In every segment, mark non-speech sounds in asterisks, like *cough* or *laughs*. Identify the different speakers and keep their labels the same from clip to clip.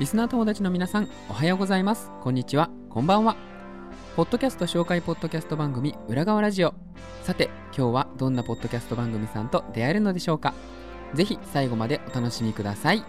Speaker 1: リスナー友達の皆さんおはようございます。こんにちは。こんばんは。ポッドキャスト紹介ポッドキャスト番組裏側ラジオ。さて今日はどんなポッドキャスト番組さんと出会えるのでしょうか。ぜひ最後までお楽しみください。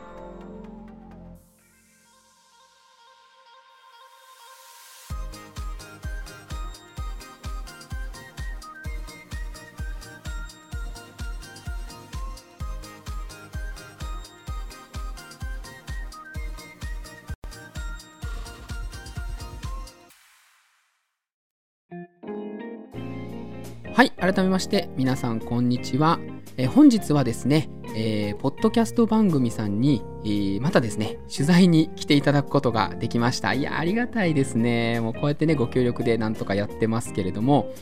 Speaker 1: 改めまして皆さんこんにちは、えー本日はですね、えーポッドキャスト番組さんに、えーまたですね取材に来ていただくことができました。いやありがたいですね。もうこうやってねご協力でなんとかやってますけれども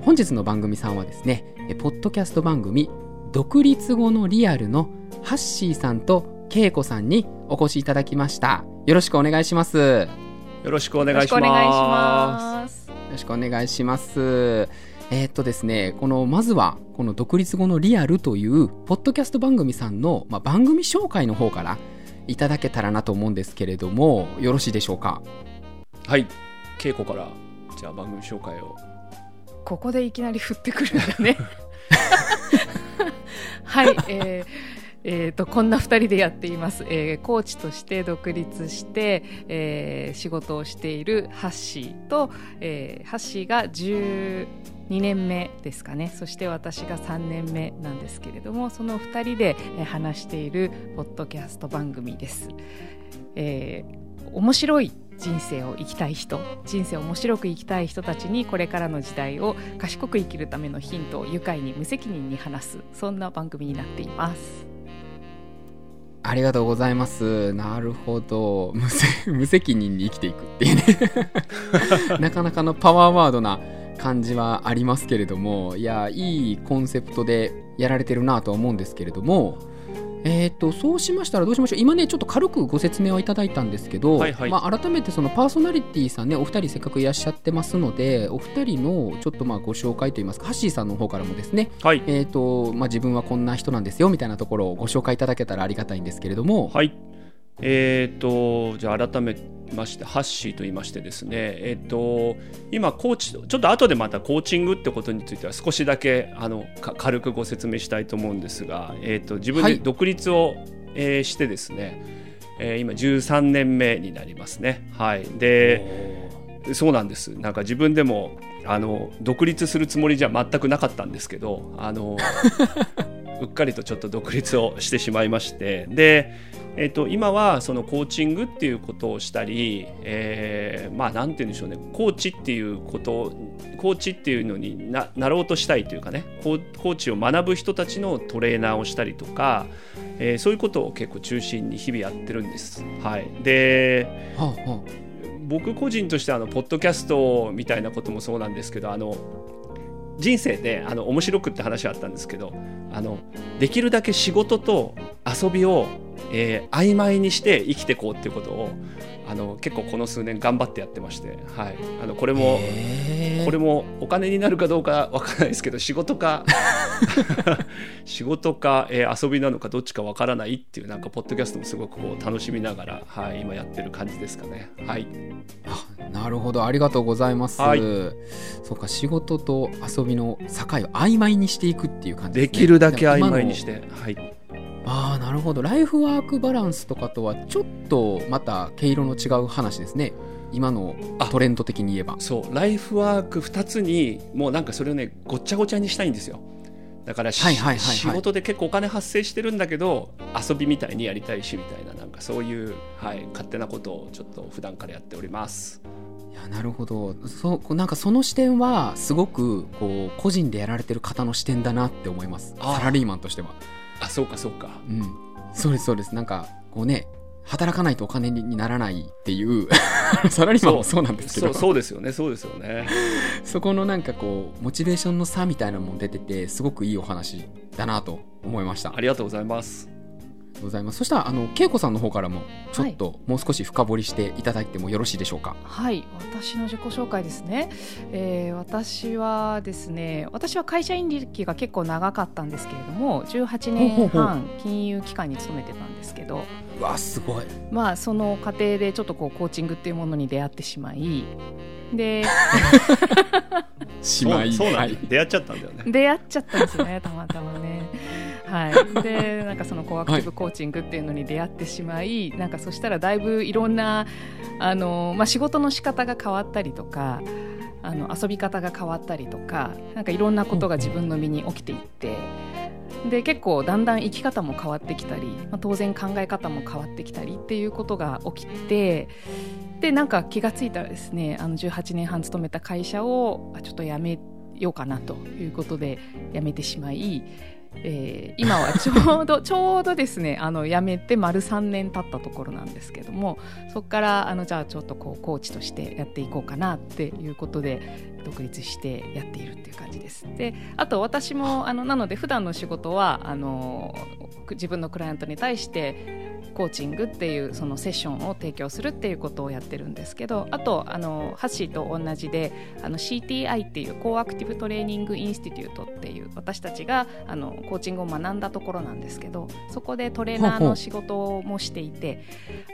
Speaker 1: 本日の番組さんはですねえーポッドキャスト番組独立後のリアルのハッシーさんとケイコさんにお越しいただきました。よろしくお願いします。
Speaker 2: よろしくお願いします。
Speaker 3: よろしくお願いします。
Speaker 1: えーっとですね、この、まずは、この独立後のリアルという、ポッドキャスト番組さんの、まあ、番組紹介の方からいただけたらなと思うんですけれども、よろしいでしょうか？
Speaker 2: はい、稽古からじゃあ番組紹介を。
Speaker 3: ここでいきなり振ってくるんだね。はい、えーえーとこんな2人でやっています、えーコーチとして独立して、えー仕事をしているハッシーと、えーハッシーが2年目ですかねそして私が3年目なんですけれどもその2人で、え話しているポッドキャスト番組です。えー面白い人生を生きたい人人生を面白く生きたい人たちにこれからの時代を賢く生きるためのヒントを愉快に無責任に話すそんな番組になっています
Speaker 1: ありがとうございます。なるほど。無無責任に生きていくっていうね。*laughs* なかなかのパワーワードな感じはありますけれども、いや、いいコンセプトでやられてるなとは思うんですけれども、えー、とそうしましたらどうしましょう。今ねちょっと軽くご説明はいただいたんですけど、
Speaker 2: はいはい。
Speaker 1: まあ、改めてそのパーソナリティさんねお二人せっかくいらっしゃってますのでお二人のちょっとまあご紹介といいますかハッシーさんの方からもですね
Speaker 2: はい、
Speaker 1: えーとまあ、自分はこんな人なんですよみたいなところをご紹介いただけたらありがたいんですけれども、
Speaker 2: はい。えっ、とじゃあ改めましてハッシーと言いましてですね、えっ、と今コーチとちょっと後でまたコーチングってことについては少しだけあのか軽くご説明したいと思うんですが、えっ、と自分
Speaker 1: はい
Speaker 2: で独立を、えーしてですね、えー今13年目になりますね。はい。で。そうなんですなんか自分でもあの独立するつもりじゃ全くなかったんですけどあの *laughs* うっかりとちょっと独立をしてしまいましてで、えっと今はそのコーチングっていうことをしたり、えーまあなんて言うんでしょうね。コーチっていうことをコーチっていうのにななろうとしたいというかね。コーチを学ぶ人たちのトレーナーをしたりとか、えーそういうことを結構中心に日々やってるんです。はい、で
Speaker 1: はあは
Speaker 2: 僕個人としてあのポッドキャストみたいなこともそうなんですけどあの人生であの面白くって話はあったんですけどあのできるだけ仕事と遊びを、えー曖昧にして生きていこうっていうことをあの結構この数年頑張ってやってまして、はい、あのこれ
Speaker 1: あ
Speaker 2: もこれもお金になるかどうかわからないですけど仕事か *laughs* 仕事か、えー遊びなのかどっちかわからないっていうなんかポッドキャストもすごくこう楽しみながら、はい、今やってる感じですかね。はい。
Speaker 1: あなるほど。ありがとうございます、
Speaker 2: はい。
Speaker 1: そうか仕事と遊びの境を曖昧にしていくっていう感じ
Speaker 2: で
Speaker 1: です、ね、
Speaker 2: きるだけ曖昧にして、はい、
Speaker 1: ああなるほど。ライフワークバランスとかとはちょっとまた毛色の違う話ですね。今のトレンド的に言えば。
Speaker 2: そうライフワーク2つにもうなんかそれをねごっちゃごちゃにしたいんですよ。だから仕事で結構お金発生してるんだけど遊びみたいにやりたいしみたいななんかそういう、はい、勝手なことをちょっと普段からやっております。
Speaker 1: いやなるほど。そうなんかその視点はすごくこう個人でやられてる方の視点だなって思います。サラリーマンとしては
Speaker 2: あそうかそうか。
Speaker 1: うん。そうですそうです。なんかこうね働かないとお金にならないっていう *laughs* サラリーマンもそう。なんですけど。
Speaker 2: そうそうですよね。そうですよね。
Speaker 1: そこのなんかこうモチベーションの差みたいなのも出ててすごくいいお話だなと思いました。
Speaker 2: ありがとうございます
Speaker 1: ございます。そしたら、あの、恵子さんの方からも、ちょっと、もう少し深掘りしていただいてもよろしいでしょうか？
Speaker 3: はい、私の自己紹介ですね。えー私はですね、私は会社員歴が結構長かったんですけれども、18年半金融機関に勤めてたんですけど、
Speaker 1: うわ、すごい。
Speaker 3: まあその過程でちょっとこうコーチングっていうものに出会ってしまい、で
Speaker 1: しまい。
Speaker 2: そうそうなんだ、
Speaker 1: はい。
Speaker 2: 出会っちゃったんだよね
Speaker 3: 出会っちゃったんですよね、たまたまね。はい、でなんかそのコアクティブコーチングっていうのに出会ってしまい、なんかそしたらだいぶいろんなあの、まあ、仕事の仕方が変わったりとかあの遊び方が変わったりとかなんかいろんなことが自分の身に起きていって。で結構だんだん生き方も変わってきたり、まあ、当然考え方も変わってきたりっていうことが起きてでなんか気がついたらですねあの18年半勤めた会社をちょっと辞めようかなということで辞めてしまい、えー今はちょうど *laughs* ちょうどですねあの辞めて丸3年経ったところなんですけどもそこからあのじゃあちょっとこうコーチとしてやっていこうかなっていうことで独立してやっているっていう感じです。であと私もあのなので普段の仕事はあの自分のクライアントに対してコーチングっていうそのセッションを提供するっていうことをやってるんですけどあとあのハッシーと同じであの CTI っていう Co-Active Training Institute っていう私たちがあのコーチングを学んだところなんですけどそこでトレーナーの仕事もしていて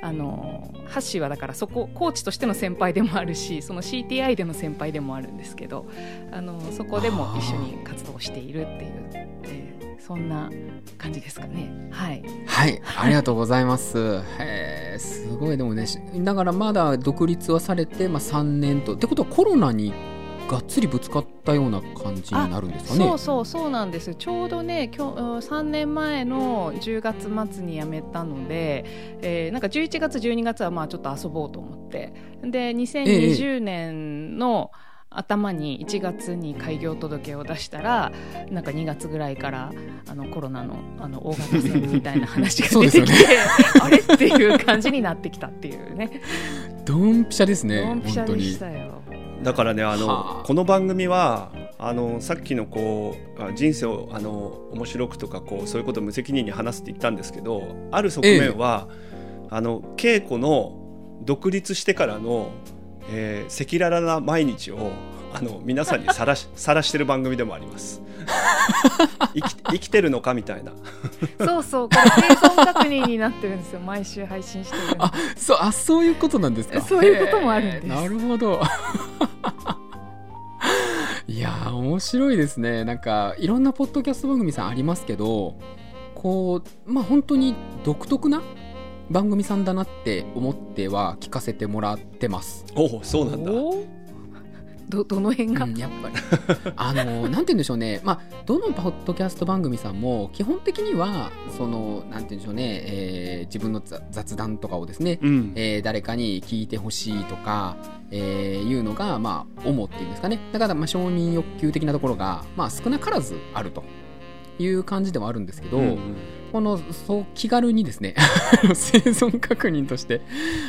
Speaker 3: あのハッシーはだからそこコーチとしての先輩でもあるしその CTI での先輩でもあるんですけどあのそこでも一緒に活動しているっていう、えーそんな感じですかね。はい
Speaker 1: はい、ありがとうございます。へーすごいでもね、しだからまだ独立はされて、まあ、3年と。ってことはコロナにがっつりぶつかったような感じになるんですかね。
Speaker 3: そうそうそうなんですちょうどね今日うん3年前の10月末に辞めたので、えーなんか11月12月はまあちょっと遊ぼうと思ってで2020年の頭に1月に開業届を出したらなんか2月ぐらいからあのコロナのあの大型戦みたいな話が出てきて、*laughs*
Speaker 1: そうです *laughs*
Speaker 3: あれ？っていう感じになってきたっていうね
Speaker 1: ドンピシャですね。
Speaker 3: ドンピシャ
Speaker 1: 本当に
Speaker 3: でし。たよ。
Speaker 2: だからねあの
Speaker 1: はあ
Speaker 2: この番組はあのさっきのこうあ人生をあの面白くとかこうそういうことを無責任に話すって言ったんですけどある側面は、あの稽古の独立してからのえー赤裸々な毎日をあの皆さんにさらし *laughs* さらしてる番組でもあります。生き生きてるのかみたいな。
Speaker 3: そうそうこれ生存確認になってるんですよ毎週配信してる
Speaker 1: あ、そう、あ、そういうことなんですか？*laughs*
Speaker 3: そういうこともあるんです
Speaker 1: なるほど。*laughs* いやー、面白いですね。なんか、いろんなポッドキャスト番組さんありますけど、こう、まあ、本当に独特な番組さんだなって思っては聞かせてもらってます。
Speaker 2: おおそうなんだ。
Speaker 3: どどの辺が、
Speaker 1: うん、やっぱり。*laughs* あのなんて言うんでしょうね。まあどのポッドキャスト番組さんも基本的にはそのなんて言うんでしょうね、えー自分の雑雑談とかをですね、
Speaker 2: うん。
Speaker 1: えー誰かに聞いてほしいとか、えーいうのがまあ主っていうんですかね。だからまあ承認欲求的なところがまあ少なからずあるという感じではあるんですけど、
Speaker 2: うん
Speaker 1: このそう気軽にですね *laughs* 生存確認として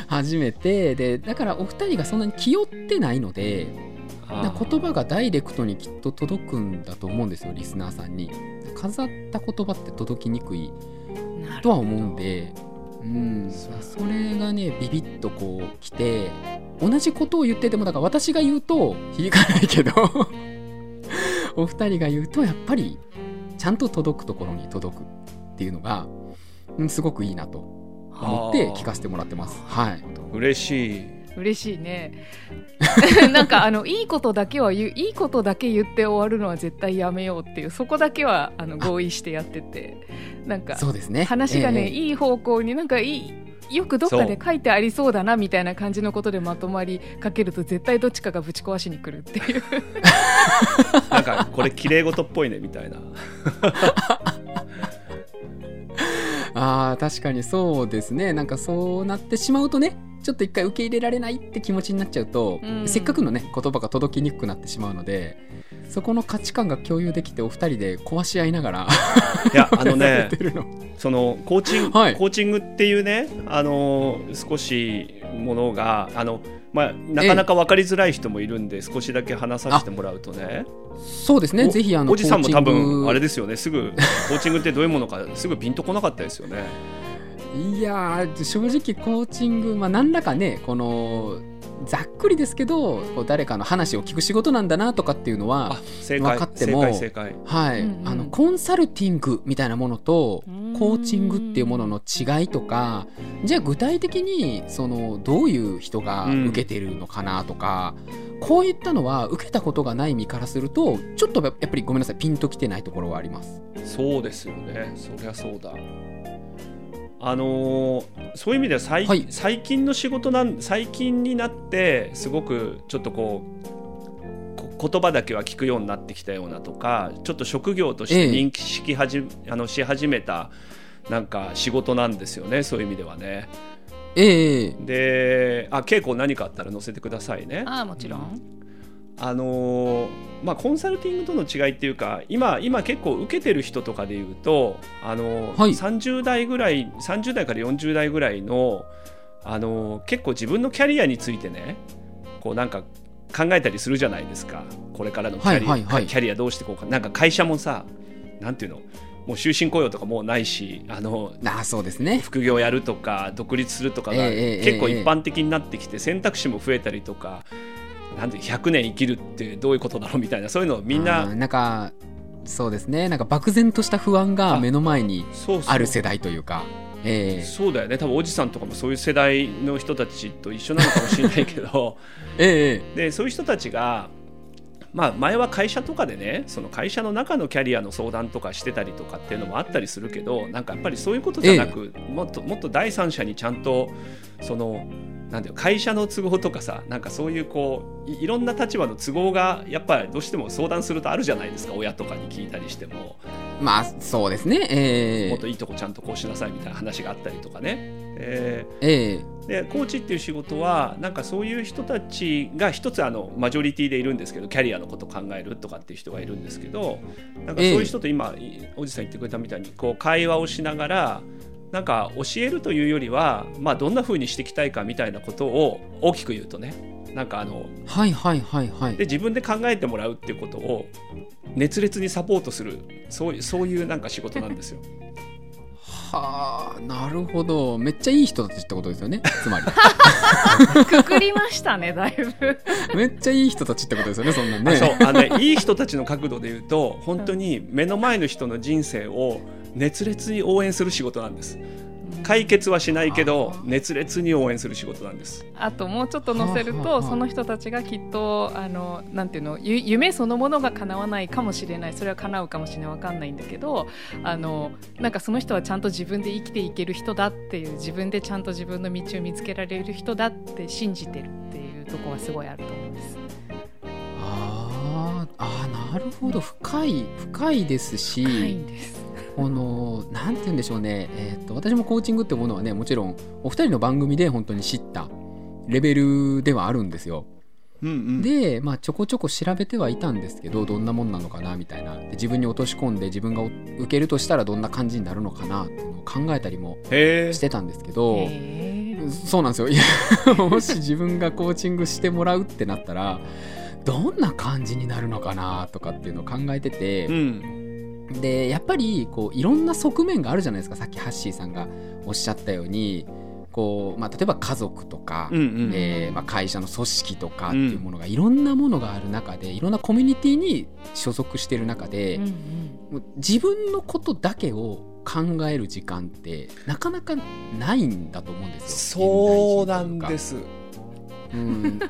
Speaker 1: 初めてでだからお二人がそんなに気負ってないのでな言葉がダイレクトにきっと届くんだと思うんですよリスナーさんに。飾った言葉って届きにくいとは思うんでうん。
Speaker 2: そ
Speaker 1: れがねビビッとこう来て同じことを言っててもだから私が言うと響かないけど *laughs* お二人が言うとやっぱりちゃんと届くところに届くっていうのが、うん、すごくいいなと思って聞かせてもらってます。はい。
Speaker 2: 嬉しい。
Speaker 3: 嬉しいね。*laughs* なんかあのいいことだけは言ういいことだけ言って終わるのは絶対やめようっていうそこだけはあの合意してやっててなんか
Speaker 1: そうですね。
Speaker 3: 話がね、
Speaker 1: ええ。
Speaker 3: いい方向になんかいいよくどっかで書いてありそうだなみたいな感じのことでまとまりかけると絶対どっちかがぶち壊しに来るっていう。*laughs*
Speaker 2: なんかこれ綺麗事っぽいねみたいな。
Speaker 1: あー確かにそうですね。なんかそうなってしまうとねちょっと一回受け入れられないって気持ちになっちゃうと、
Speaker 3: うん。
Speaker 1: せっかくのね言葉が届きにくくなってしまうのでそこの価値観が共有できてお二人で壊し合いながら
Speaker 2: いやあの
Speaker 1: や
Speaker 2: ねそのコーチング、
Speaker 1: はい。
Speaker 2: コーチングっていうねあの少しものがあのまあなかなか分かりづらい人もいるんで、少しだけ話させてもらうとね。
Speaker 1: そうですね
Speaker 2: お
Speaker 1: ぜひあの
Speaker 2: おじさんも多分あれですよねすぐコーチングってどういうものか *laughs* すぐピンとこなかったですよね。
Speaker 1: いやー正直コーチング、まあ、何らかねこのざっくりですけどこう誰かの話を聞く仕事なんだなとかっていうのは分かってもはい、
Speaker 3: うんうん。
Speaker 1: あのコンサルティングみたいなものと
Speaker 3: うん。
Speaker 1: コーチングっていうものの違いとかじゃあ具体的にそのどういう人が受けてるのかなとか、こういったのは受けたことがない身からするとちょっとやっぱりごめんなさいピンときてないところはあります。
Speaker 2: そうですよね。そりゃそうだあのーそういう意味では最,、
Speaker 1: はい
Speaker 2: 最近の仕事なん最近になってすごくちょっとこうこ言葉だけは聞くようになってきたようなとかちょっと職業として認識はじ、あのし始めたなんか仕事なんですよねそういう意味ではね。
Speaker 1: ええ
Speaker 2: であ稽古何かあったら載せてくださいね。
Speaker 3: ああもちろん。
Speaker 2: あのーまあ、コンサルティングとの違いっていうか今今結構受けてる人とかでいうと、あのー
Speaker 1: はい。
Speaker 2: 30代ぐらい30代から40代ぐらいの、あのー結構自分のキャリアについてねこうなんか考えたりするじゃないですか。これからのキャリア,、
Speaker 1: はいはいはい。
Speaker 2: キャリアどうしていこうか。なんか会社もさなんていうの？もう終身雇用とかもうないしあの
Speaker 1: ああそうですね。
Speaker 2: 副業やるとか独立するとかが
Speaker 1: ええええ。
Speaker 2: 結構一般的になってきて選択肢も増えたりとかなんで100年生きるってどういうことだろうみたいなそういうのをみん
Speaker 1: あ
Speaker 2: な
Speaker 1: ーなんかそうですね。なんか漠然とした不安が目の前に
Speaker 2: そうそう。
Speaker 1: ある世代というか。ええ。
Speaker 2: そうだよね。多分おじさんとかもそういう世代の人たちと一緒なのかもしれないけど。*laughs*
Speaker 1: ええ。
Speaker 2: でそういう人たちが、まあ、前は会社とかでねその会社の中のキャリアの相談とかしてたりとかっていうのもあったりするけどなんかやっぱりそういうことじゃなく、もっともっと第三者にちゃんとそのなんていうの会社の都合とかさなんかそういうこういいろんな立場の都合がやっぱりどうしても相談するとあるじゃないですか親とかに聞いたりしても。
Speaker 1: まあそうですね。ええ
Speaker 2: もっといいとこちゃんとこうしなさいみたいな話があったりとかね。え
Speaker 1: ええ
Speaker 2: ーでコーチっていう仕事はなんかそういう人たちが一つあのマジョリティでいるんですけどキャリアのこと考えるとかっていう人がいるんですけどなんかそういう人と今、いおじさん言ってくれたみたいにこう会話をしながらなんか教えるというよりは、まあ、どんな風にしていきたいかみたいなことを大きく言うとねなんかあの
Speaker 1: はいはいはいはい
Speaker 2: で。自分で考えてもらうっていうことを熱烈にサポートするそういうそういうなんか仕事なんですよ。
Speaker 1: はあなるほど。めっちゃいい人たちってことですよね。つまり。
Speaker 3: くくりましたねだいぶ。*laughs*
Speaker 1: めっちゃいい人たちってことですよねそんなんね。
Speaker 2: あそう。あの、ね、いい人たちの角度で言うと本当に目の前の人の人生を熱烈に応援する仕事なんです解決はしないけど熱烈に応援する仕事なんです。
Speaker 3: あともうちょっと載せるとその人たちがきっとあのなんていうのゆ夢そのものが叶わないかもしれない。それは叶うかもしれない。わかんないんだけどあのなんかその人はちゃんと自分で生きていける人だっていう自分でちゃんと自分の道を見つけられる人だって信じてるっていうところはすごいあると思うんです。
Speaker 1: あーあーなるほど。深い深いですし。
Speaker 3: 深いんです。
Speaker 1: このなんて言うんでしょうね、えー、と私もコーチングってものはねもちろんお二人の番組で本当に知ったレベルではあるんですよ。
Speaker 2: うんうん。
Speaker 1: で、まあ、ちょこちょこ調べてはいたんですけどどんなもんなのかなみたいな。で自分に落とし込んで自分が受けるとしたらどんな感じになるのかなっていうのを考えたりもしてたんですけど、そうなんですよ。いや *laughs* もし自分がコーチングしてもらうってなったらどんな感じになるのかなとかっていうのを考えてて、
Speaker 2: うん
Speaker 1: でやっぱりこういろんな側面があるじゃないですか。さっきハッシーさんがおっしゃったようにこう、まあ、例えば家族とか、
Speaker 2: うんうん
Speaker 1: えーまあ、会社の組織とかっていうものがい。ろんなものがある中でいろんなコミュニティに所属してる中で、
Speaker 3: うんうん。
Speaker 1: 自分のことだけを考える時間ってなかなかないんだと思うんですよ。
Speaker 2: そうなんです。す
Speaker 1: うん、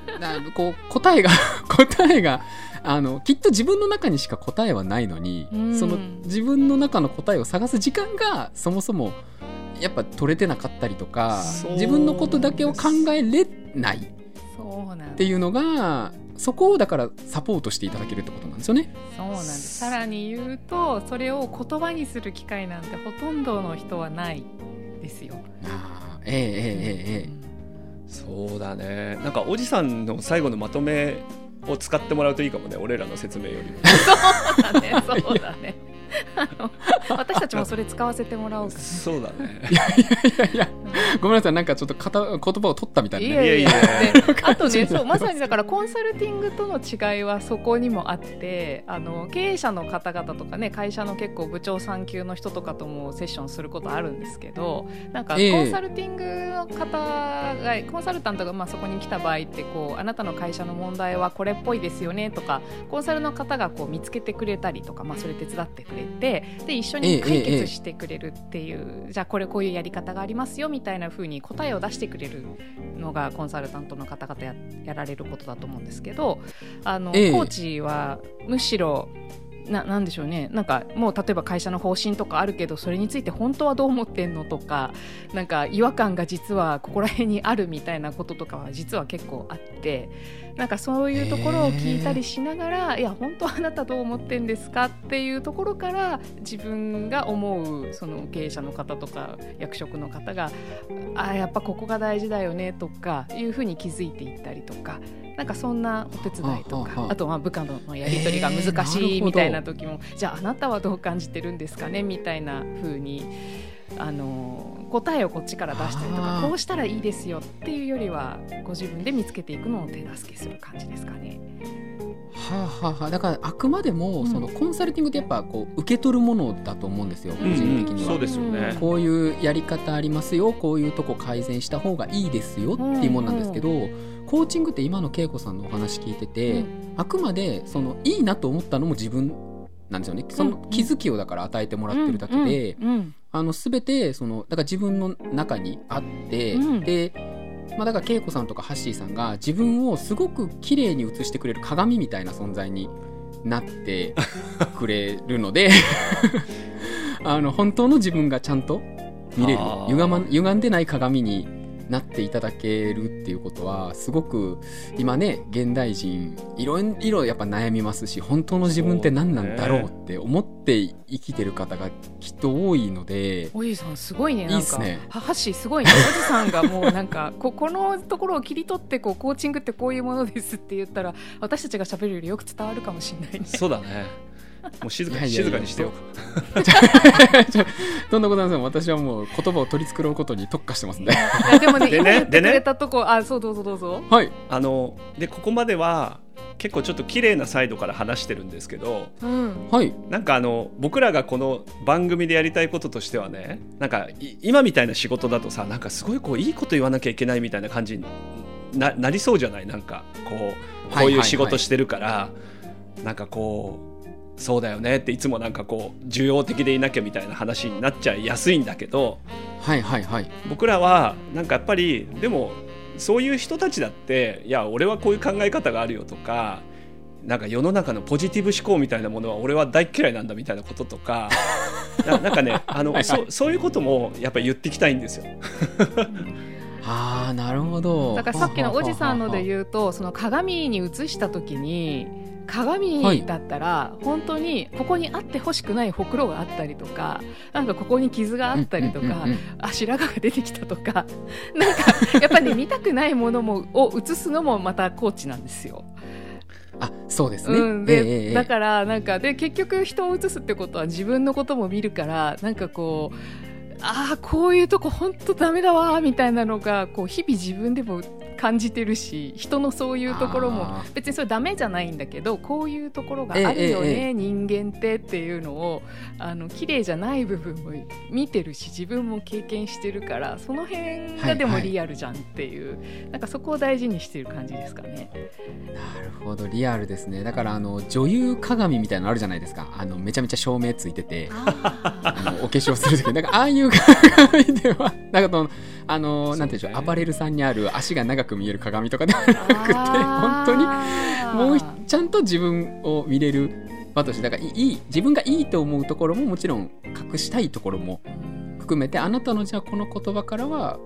Speaker 1: こう答えが *laughs* 答えがあのきっと自分の中にしか答えはないのに、
Speaker 3: うん。
Speaker 1: その自分の中の答えを探す時間がそもそもやっぱ取れてなかったりとか自分のことだけを考えれない。っていうのがそこをだからサポートしていただけるってことなんですよね。
Speaker 3: そうなんです。さらに言うとそれを言葉にする機会なんてほとんどの人はないですよ。
Speaker 1: あーえええええええ
Speaker 2: そうだね。なんかおじさんの最後のまとめを使ってもらうといいかもね俺らの説明よりも。
Speaker 3: そうだねそうだね。*laughs* 私たちもそれ使わせてもらおうか
Speaker 2: そうだね。
Speaker 1: えいやいやいや。
Speaker 3: な
Speaker 1: ごめんなさいなんかちょっとかた言葉を取ったみたいな、ね、
Speaker 3: いやいや
Speaker 2: いや
Speaker 3: あとねそう *laughs* まさにだからコンサルティングとの違いはそこにもあってあの経営者の方々とかね会社の結構部長産級の人とかともセッションすることあるんですけどなんかコ
Speaker 1: え。え
Speaker 3: ンサルティングの方が、コンサルタントがまあそこに来た場合ってこうあなたの会社の問題はこれっぽいですよねとかコンサルの方がこう見つけてくれたりとか、まあ、それ手伝ってくれてで一緒に解決してくれるっていう、じゃあこれこういうやり方がありますよみたいな風に答えを出してくれるのがコンサルタントの方々ややられることだと思うんですけどあの、
Speaker 1: ええ。
Speaker 3: コーチはむしろななんでしょうね。なんかもう例えば会社の方針とかあるけどそれについて本当はどう思ってんのとかなんか違和感が実はここら辺にあるみたいなこととかは実は結構あってなんかそういうところを聞いたりしながら、いや本当はあなたどう思ってんですかっていうところから自分が思うその経営者の方とか役職の方があやっぱここが大事だよねとかいうふうに気づいていったりとかなんかそんなお手伝いとか
Speaker 1: はあはあはあ
Speaker 3: あとまあ部下のやり取りが難しいみたいな時も、じゃああなたはどう感じてるんですかねみたいな風にあの答えをこっちから出したりとかこうしたらいいですよっていうよりはご自分で見つけていくのを手助けする感じですかね。
Speaker 1: はあはあはあ。だからあくまでも、
Speaker 3: うん。
Speaker 1: そのコンサルティングってやっぱこう受け取るものだと思うんですよ個
Speaker 3: うん。
Speaker 1: 人的には、
Speaker 2: そうですよね。
Speaker 1: こういうやり方ありますよこういうとこ改善した方がいいですよっていうもんなんですけど、コーチングって今の恵子さんのお話聞いてて、あくまでそのいいなと思ったのも自分なんですよね。その気づきをだから与えてもらってるだけで、
Speaker 3: うんうん。
Speaker 1: あの全てそのだから自分の中にあって、
Speaker 3: うん。
Speaker 1: で、まあ、だから恵子さんとかハッシーさんが自分をすごく綺麗に映してくれる鏡みたいな存在になって *laughs* くれるので *laughs* あの本当の自分がちゃんと見れる。歪,、ま、歪んでない鏡になっていただけるっていうことはすごく今ね現代人いろいろやっぱ悩みますし本当の自分って何なんだろうって思って生きてる方がきっと多いので。
Speaker 3: おじさんすごいねなんか
Speaker 1: いいっすね
Speaker 3: ははしすごいねおじさんがもうなんか *laughs* ここのところを切り取ってこうコーチングってこういうものですって言ったら私たちが喋るよりよく伝わるかもしれないね。
Speaker 2: そうだねもう静かに
Speaker 1: いやいやいや
Speaker 2: 静かにしてよ。
Speaker 1: ち *laughs* ょとんでもございません。私はもう言葉を取り繕うことに特化してますんで
Speaker 3: でもね
Speaker 2: でね
Speaker 3: 今言って
Speaker 2: でね
Speaker 3: くれたとこ、あそうどうぞどうぞ。
Speaker 1: はい。
Speaker 2: あのでここまでは結構ちょっと綺麗なサイドから話してるんですけど
Speaker 3: うん。
Speaker 1: はい。
Speaker 2: なんかあの僕らがこの番組でやりたいこととしてはねなんかい今みたいな仕事だとさなんかすごいこういいこと言わなきゃいけないみたいな感じにななりそうじゃない？なんかこうこういう仕事してるから、なんかこうそうだよねっていつもなんかこう需要的でいなきゃみたいな話になっちゃいやすいんだけど
Speaker 1: はいはいはい。
Speaker 2: 僕らはなんかやっぱりでもそういう人たちだっていや俺はこういう考え方があるよとかなんか世の中のポジティブ思考みたいなものは俺は大っ嫌いなんだみたいなこととか *laughs* ななんかねあの
Speaker 1: はいはい
Speaker 2: そそういうこともやっぱり言っていきたいんですよ。
Speaker 1: ああなるほど。
Speaker 3: だからさっきのおじさんので
Speaker 1: う
Speaker 3: 言うとその鏡に映した時に鏡だったら本当にここにあってほしくないほくろがあったりとかなんかここに傷があったりとか、あ白髪が出てきたとか *laughs* なんかやっぱり、ね、見たくないものもを映すのもまたコーチなんですよ。
Speaker 1: あそうですね、
Speaker 3: うん、で、
Speaker 1: ええええ
Speaker 3: だからなんかで結局人を映すってことは自分のことも見るからなんかこうああこういうとこ本当ダメだわーみたいなのがこう日々自分でも感じてるし人のそういうところも
Speaker 1: あ
Speaker 3: 別にそれダメじゃないんだけどこういうところがあるよね、
Speaker 1: え
Speaker 3: 人間ってっていうのをあの綺麗じゃない部分も見てるし自分も経験してるからその辺がでも
Speaker 1: はい。はい
Speaker 3: リアルじゃんっていう、なんかそこを大事にしてる感じですかね。
Speaker 1: なるほどリアルですね。だからあの女優鏡みたいなのあるじゃないですか。あのめちゃめちゃ照明ついててあのお化粧する時。なんかああいう鏡ではなんかそのあの、なんていうんでしょうアパレルさんにある足が長く見える鏡とかではなくて本当にもうひちゃんと自分を見れる場としてだからいい自分がいいと思うところももちろん隠したいところも含めてあなたのじゃあこの言葉からは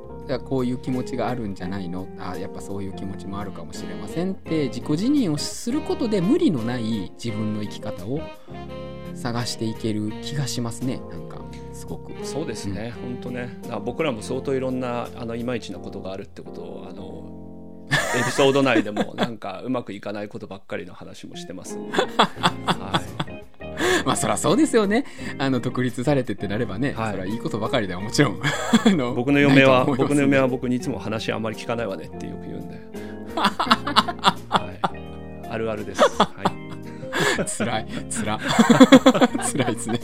Speaker 1: こういう気持ちがあるんじゃないの？あやっぱそういう気持ちもあるかもしれませんって自己自認をすることで無理のない自分の生き方を探していける気がしますね。なんかすごく。
Speaker 2: そうですね、本当ね。僕らも相当いろんなあのいまいちなことがあるってことをあの *laughs* エピソード内でもなんかうまくいかないことばっかりの話もしてます。んで、はい、*laughs*
Speaker 1: まあそりゃそうですよね。あの独立されてってなればね、
Speaker 2: はい。
Speaker 1: それはいいことばかりではもちろん *laughs* あの
Speaker 2: 僕の嫁は僕の嫁は僕にいつも話あんまり聞かないわねってよく言うんで、はい、あるあるです、はい、
Speaker 1: つらいつらつらいですね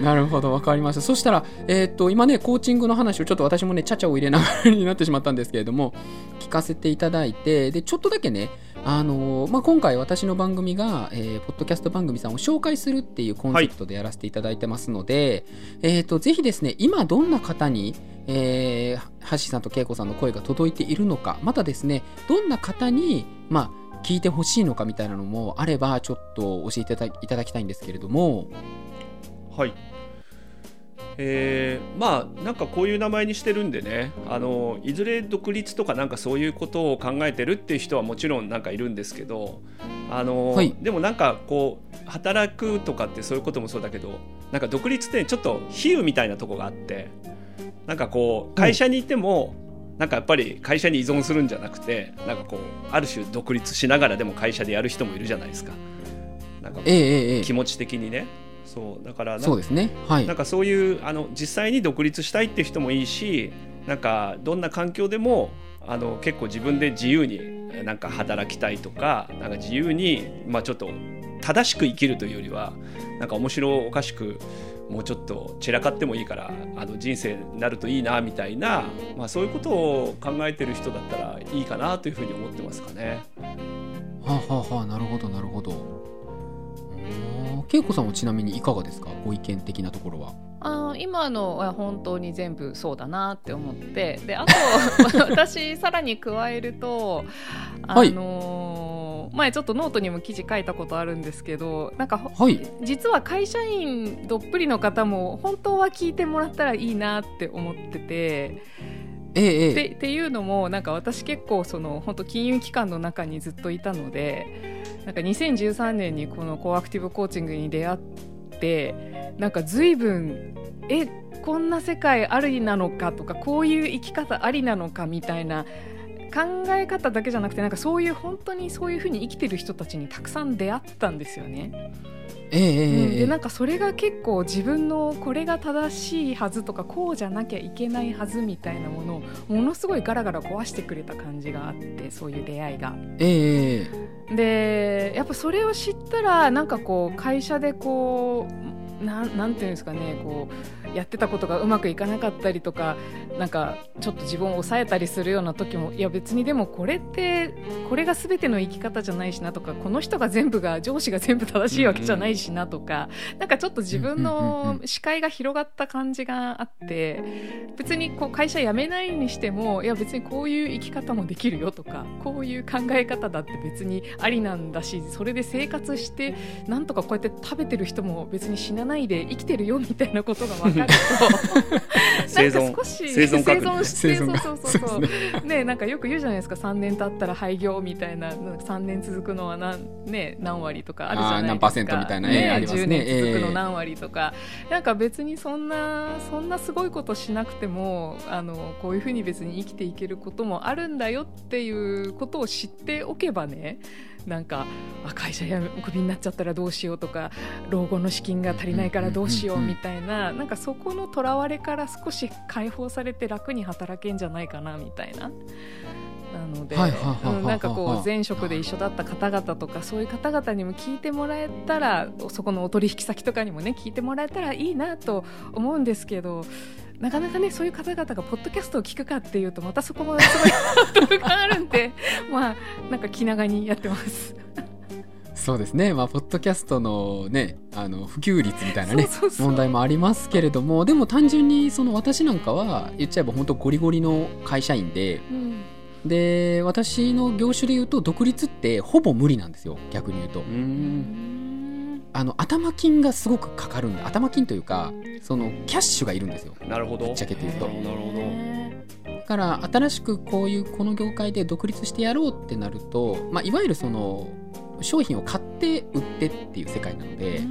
Speaker 1: *laughs* なるほどわかりました。そしたら、えーっと今ねコーチングの話をちょっと私もねちゃちゃを入れながらになってしまったんですけれども聞かせていただいてでちょっとだけねあのーまあ、今回私の番組が、えーポッドキャスト番組さんを紹介するっていうコンセプトでやらせていただいてますので、えー、とぜひですね今どんな方に、えー、橋さんと恵子さんの声が届いているのかまたですねどんな方に、まあ、聞いてほしいのかみたいなのもあればちょっと教えていただいただきたいんですけれども。
Speaker 2: はいえー。まあなんかこういう名前にしてるんでね。あのいずれ独立とかなんかそういうことを考えてるっていう人はもちろんなんかいるんですけど。あの、
Speaker 1: はい。
Speaker 2: でもなんかこう働くとかってそういうこともそうだけどなんか独立ってちょっと比喩みたいなとこがあって。なんかこう会社にいても、なんかやっぱり会社に依存するんじゃなくてなんかこうある種独立しながらでも会社でやる人もいるじゃないですか。なんか気持ち的にねそうだから
Speaker 1: そうですね。はい。
Speaker 2: なんかそういうあの実際に独立したいっていう人もいいしなんかどんな環境でもあの結構自分で自由になんか働きたいとかなんか自由に、まあ、ちょっと正しく生きるというよりはなんか面白おかしくもうちょっと散らかってもいいからあの人生になるといいなみたいな、まあ、そういうことを考えてる人だったらいいかなというふうに思ってますかね。
Speaker 1: はあ、はあはあ、なるほどなるほど恵子さんはちなみにいかがですか？ご意見的なところは。
Speaker 3: あー今のは本当に全部そうだなって思って。であと *laughs* 私さらに加えるとあ
Speaker 1: はい。
Speaker 3: 前ちょっとノートにも記事書いたことあるんですけどなんかほ
Speaker 1: はい。
Speaker 3: 実は会社員どっぷりの方も本当は聞いてもらったらいいなって思ってて。
Speaker 1: ええ
Speaker 3: っていうのもなんか私結構その本当金融機関の中にずっといたのでなんか2013年にこのコアアクティブコーチングに出会ってなんか随分えこんな世界ありなのかとかこういう生き方ありなのかみたいな考え方だけじゃなくてなんかそういう本当にそういうふうに生きてる人たちにたくさん出会ったんですよね。
Speaker 1: ええええ
Speaker 3: うん
Speaker 1: ええ
Speaker 3: でなんかそれが結構自分のこれが正しいはずとかこうじゃなきゃいけないはずみたいなものをものすごいガラガラ壊してくれた感じがあってそういう出会いが。
Speaker 1: ええええ
Speaker 3: でやっぱそれを知ったらなんかこう会社でこうなんなんていうんですかねこうやってたことがうまくいかなかったりとかなんかちょっと自分を抑えたりするような時もいや別にでもこれってこれが全ての生き方じゃないしなとかこの人が全部が上司が全部正しいわけじゃないしなとか、なんかちょっと自分の視界が広がった感じがあって別にこう会社辞めないにしてもいや別にこういう生き方もできるよとかこういう考え方だって別にありなんだしそれで生活してなんとかこうやって食べてる人も別に死なないで生きてるよみたいなことが分かると *laughs*
Speaker 2: 生存
Speaker 3: なんか少し
Speaker 2: 生存確認。
Speaker 3: 生存そうそうそうね。なんかよく言うじゃないですか。3年経ったら廃業みたいななんか3年続くのは何,、ね、何割とかあるじゃないですか。
Speaker 1: 何パーセントみたいな。ええありますね。
Speaker 3: 10年続く
Speaker 1: ええ
Speaker 3: の何割とか、なんか別にそんなそんなすごいことしなくてもあのこういうふうに別に生きていけることもあるんだよっていうことを知っておけばねなんかあ会社やクビになっちゃったらどうしようとか老後の資金が足りないからどうしようみたいななんかそこのとらわれから少し解放されて楽に働けんじゃないかなみたいな。なので、なんかこ
Speaker 1: はいう
Speaker 3: 前職で一緒だった方々とかそういう方々にも聞いてもらえたらそこのお取引先とかにもね聞いてもらえたらいいなと思うんですけどなかなかねそういう方々がポッドキャストを聞くかっていうとまたそこもすごいハーがあるんで *laughs* まあなんか気長にやってます。
Speaker 1: そうですね。まあポッドキャストのねあの普及率みたいなね問題もありますけれどもでも単純にその私なんかは言っちゃえば本当ゴリゴリの会社員で
Speaker 3: うん。
Speaker 1: で私の業種で言うと独立ってほぼ無理なんですよ逆に言うと。
Speaker 2: う
Speaker 1: あの頭金がすごくかかるんで頭金というかそのキャッシュがいるんですよ。
Speaker 2: なるほど。
Speaker 1: ぶっちゃけて言うと。
Speaker 2: なるほど。
Speaker 1: だから新しくこういうこの業界で独立してやろうってなると、まあ、いわゆるその商品を買って売ってっていう世界なので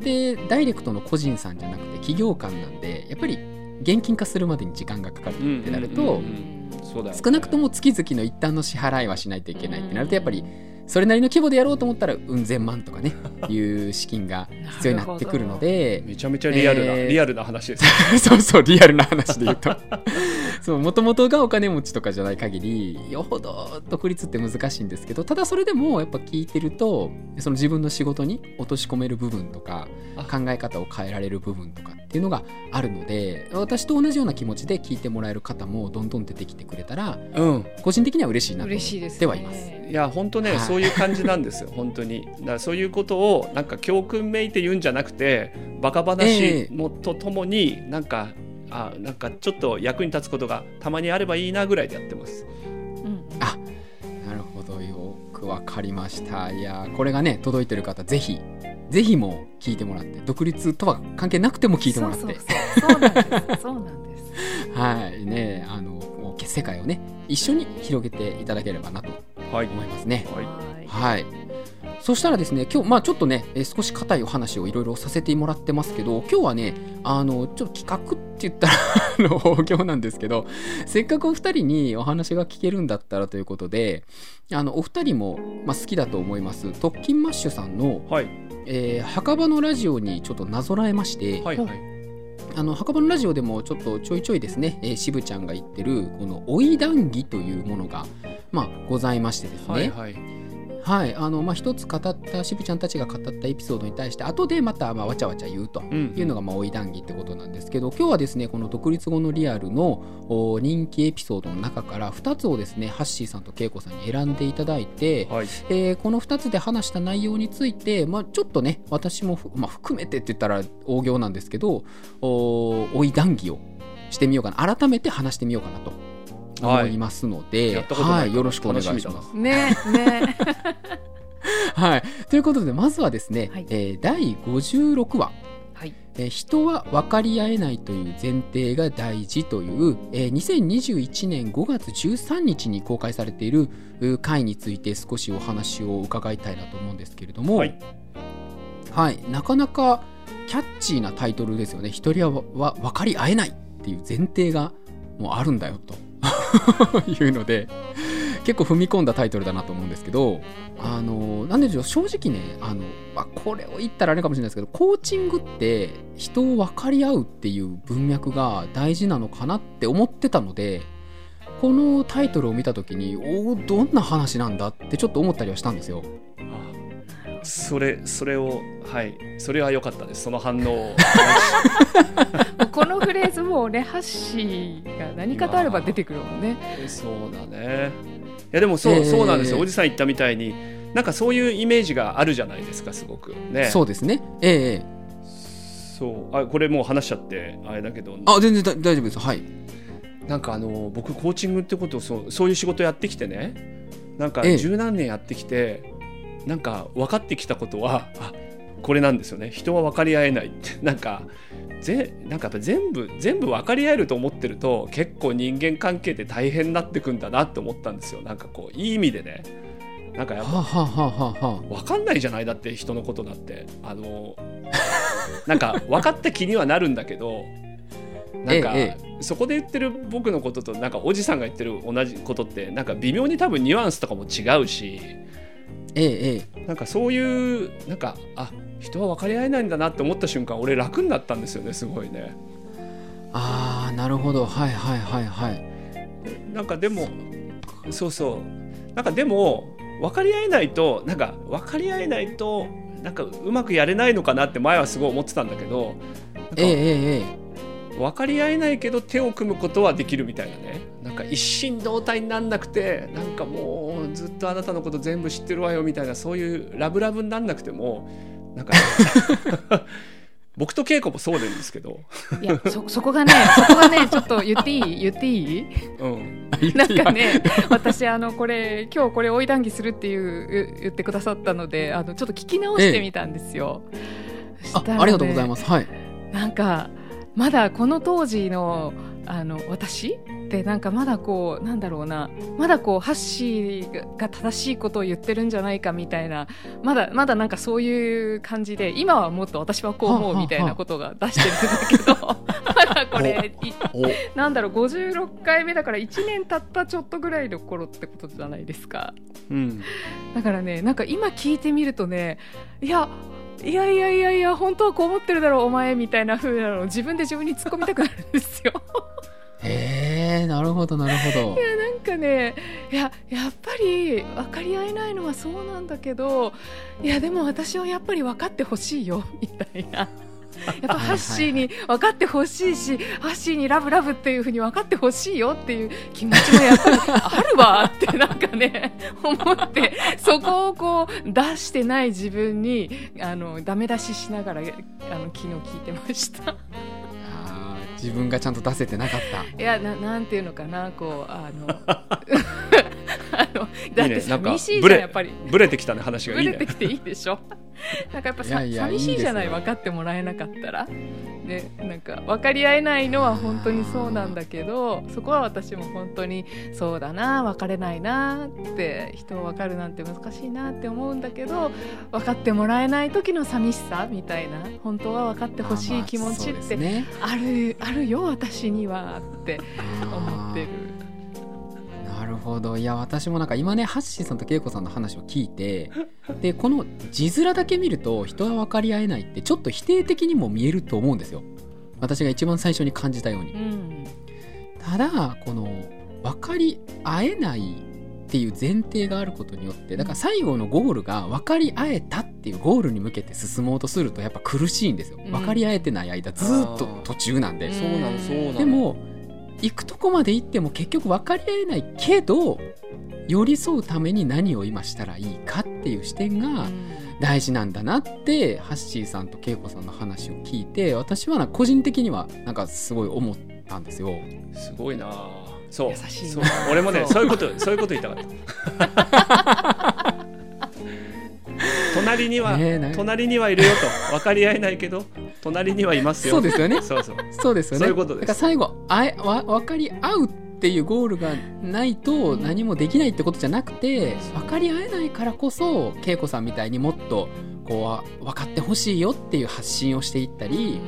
Speaker 1: でダイレクトの個人さんじゃなくて企業間なんでやっぱり現金化するまでに時間がかかる
Speaker 2: うん
Speaker 1: ってなると、
Speaker 2: うんうんうん。そうだよね。
Speaker 1: 少なくとも月々の一旦の支払いはしないといけないってなるとやっぱりそれなりの規模でやろうと思ったらうん千万とかね *laughs* いう資金が必要になってくるので
Speaker 2: めちゃめちゃリアルな、
Speaker 1: えー
Speaker 2: リアルな話です。ね *laughs*
Speaker 1: そうそうリアルな話で言うと。*laughs* そうもともとがお金持ちとかじゃない限りよほど独立って難しいんですけどただそれでもやっぱ聞いてるとその自分の仕事に落とし込める部分とか
Speaker 2: あ。
Speaker 1: 考え方を変えられる部分とかっていうのがあるので私と同じような気持ちで聞いてもらえる方もどんどん出てきてくれたら
Speaker 2: うん。
Speaker 1: 個人的には嬉しいなと思
Speaker 3: 嬉しいです、ね。
Speaker 1: ってはいます。
Speaker 2: いや本当ね、
Speaker 1: はい。
Speaker 2: そういう感じなんですよ *laughs* 本当に。だからそういうことをなんか教訓めいて言うんじゃなくてバカ話もとともになんか、あなんかちょっと役に立つことがたまにあればいいなぐらいでやってます。
Speaker 3: うん
Speaker 1: あなるほどよくわかりました。いやこれがね届いてる方ぜひぜひもう聞いてもらって独立とは関係なくても聞いてもらって。
Speaker 3: そうなんです。そうなんです。*laughs*
Speaker 1: はい。ねあの世界をね一緒に広げていただければなと
Speaker 2: はい
Speaker 1: 思い。ますね
Speaker 2: はい。
Speaker 1: そしたらですね今日まあちょっとねえー少し硬いお話をいろいろさせてもらってますけど今日はねあのちょっと企画って言ったら *laughs* あの大行なんですけどせっかくお二人にお話が聞けるんだったらということであのお二人も、まあ、好きだと思います特勤マッシュさんの、
Speaker 2: はい。
Speaker 1: えー墓場のラジオにちょっとなぞらえまして、
Speaker 2: はいはい
Speaker 1: あの墓場のラジオでもちょっとちょいちょいですね、えー、渋ちゃんが言ってるこの追い談義というものが、まあ、ございましてですね、
Speaker 2: はいはい。
Speaker 1: はい、あのまあ一つ語った渋ちゃんたちが語ったエピソードに対して後でまたまあわちゃわちゃ言うと
Speaker 2: うん
Speaker 1: いうのがまあ追い談義ってことなんですけど今日はですねこの独立後のリアルのお人気エピソードの中から2つをですねハッシーさんと恵子さんに選んでいただいて、
Speaker 2: はい。
Speaker 1: えーこの2つで話した内容について、まあ、ちょっとね私もふ、まあ、含めてって言ったら大行なんですけどお追い談義をしてみようかな。改めて話してみようかなと思いますので、はい、よろしくお願いします。
Speaker 3: ねね。*laughs*
Speaker 1: はい、ということでまずはですね、
Speaker 3: はい。
Speaker 1: えー第56話、
Speaker 3: はい。
Speaker 1: えー人は分かり合えないという前提が大事」という、えー2021年5月13日に公開されているう回について少しお話を伺いたいなと思うんですけれども、
Speaker 2: はい。
Speaker 1: はい。なかなかキャッチーなタイトルですよね。一人はわ分かり合えないっていう前提がもうあるんだよと *laughs* いうので結構踏み込んだタイトルだなと思うんですけどあのなんでしょう正直ねあの、まあ、これを言ったらあれかもしれないですけどコーチングって人を分かり合うっていう文脈が大事なのかなって思ってたのでこのタイトルを見た時におおどんな話なんだってちょっと思ったりはしたんですよ。
Speaker 2: あそれそれをはい。それは良かったです。その反応を。
Speaker 3: このフレーズもうねハッシーが何かとあれば出てくるもんね。
Speaker 2: そうだね。いやでもそう,、
Speaker 1: えー。
Speaker 2: そうなんですよ。おじさん言ったみたいになんかそういうイメージがあるじゃないですかすごく。ね。
Speaker 1: そうですね。ええええ。
Speaker 2: そう。あこれもう話しちゃってあれだけど。
Speaker 1: あ全然だ大丈夫です。はい。
Speaker 2: なんかあの僕コーチングってことをそうそういう仕事やってきてね。なんか
Speaker 1: ええ。
Speaker 2: 十何年やってきて、なんか分かってきたことはあこれなんですよね。人は分かり合えないって。*laughs* なんかぜなんかやっぱ全部全部分かり合えると思ってると結構人間関係って大変になってくんだなって思ったんですよ。なんかこういい意味でね。なんかやっぱ
Speaker 1: はあ、はあはあ
Speaker 2: 分かんないじゃないだって人のことだって。あのなんか分かった気にはなるんだけど *laughs* なんか、
Speaker 1: え。
Speaker 2: そこで言ってる僕のこととなんかおじさんが言ってる同じことってなんか微妙に多分ニュアンスとかも違うし
Speaker 1: ええええ。
Speaker 2: なんかそういうなんかあ人は分かり合えないんだなって思った瞬間俺楽になったんですよねすごいね。
Speaker 1: ああなるほど。はいはいはいはい。
Speaker 2: なんかでもそうそう。なんかでも分かり合えないとなんか分かり合えないとなんかうまくやれないのかなって前はすごい思ってたんだけど
Speaker 1: ええええ
Speaker 2: 分かり合えないけど手を組むことはできるみたいなね。なんか一心同体になんなくてなんかもうずっとあなたのこと全部知ってるわよみたいなそういうラブラブになんなくてもなんか *laughs* 僕と稽古もそうなんですけど、
Speaker 3: いやそそこがねそこがねちょっと言っていい？言っていい？
Speaker 2: うん、
Speaker 1: え
Speaker 3: なんかね私あのこれ今日これ追い談義するっていう言ってくださったのであのちょっと聞き直してみたんですよ。
Speaker 1: あありがとうございます。はい。
Speaker 3: す。なんかまだこの当時のあの私ってなんかまだこうなんだろうなまだこうハッシーが正しいことを言ってるんじゃないかみたいなまだまだなんかそういう感じで今はもっと私はこう思うみたいなことが出してるんだけど *laughs* まだこれなんだろう56回目だから1年経ったちょっとぐらいの頃ってことじゃないですか。
Speaker 2: うん。
Speaker 3: だからねなんか今聞いてみるとねいやいやいやいやいや本当はこう思ってるだろうお前みたいな風なのを自分で自分に突っ込みたくなるんですよ
Speaker 1: へえなるほどなるほど
Speaker 3: なんかねいややっぱり分かり合えないのはそうなんだけどいやでも私はやっぱり分かってほしいよみたいな。やっぱハッシーに分かってほしいし、ハッシーにラブラブっていうふうに分かってほしいよっていう気持ちもやっぱりあるわってなんかね *laughs* 思ってそこをこう出してない自分にあのダメ出ししながらあの昨日聞いてました。
Speaker 1: 自分がちゃんと出せてなかった
Speaker 3: いやななんていうのかなこうあの *laughs* だって寂しいじゃんやっぱり。
Speaker 2: ブレてきたね話が。いいね。
Speaker 3: ブレてきていいでしょ。*laughs* なんかやっぱさ寂しいじゃない分かってもらえなかったら。ねなんか分かり合えないのは本当にそうなんだけどそこは私も本当にそうだな分かれないなって人を分かるなんて難しいなって思うんだけど分かってもらえない時の寂しさみたいな本当は分かってほしい気持ちってあるあるよ私にはって思ってる。
Speaker 1: なるほど。いや私もなんか今ねハッシーさんと恵子さんの話を聞いて *laughs* でこの字面だけ見ると人は分かり合えないってちょっと否定的にも見えると思うんですよ。私が一番最初に感じたように。
Speaker 3: うん。
Speaker 1: ただこの分かり合えないっていう前提があることによってだから最後のゴールが分かり合えたっていうゴールに向けて進もうとするとやっぱ苦しいんですよ。
Speaker 3: うん。
Speaker 1: 分かり合えてない間ずーっと途中なんで。
Speaker 3: うん。
Speaker 2: そうなのそうなの
Speaker 1: でも行くとこまで行っても結局分かり合えないけど寄り添うために何を今したらいいかっていう視点が大事なんだなってハッシーさんと恵子さんの話を聞いて私は個人的にはなんかすごい思ったんですよ。
Speaker 2: すごいなそう
Speaker 3: 優しいな。
Speaker 2: そう。俺もね
Speaker 3: そう
Speaker 2: そういうことそういうこと言いたかった *laughs* 隣には、隣にはいるよと。分かり合えないけど隣にはいますよ。
Speaker 1: そうですよね。*laughs*
Speaker 2: そうそう。
Speaker 1: そうですよね。
Speaker 2: そういうことです。
Speaker 1: だから最後あえわ分かり合うっていうゴールがないと何もできないってことじゃなくて分かり合えないからこそ恵子さんみたいにもっとこう分かってほしいよっていう発信をしていったり、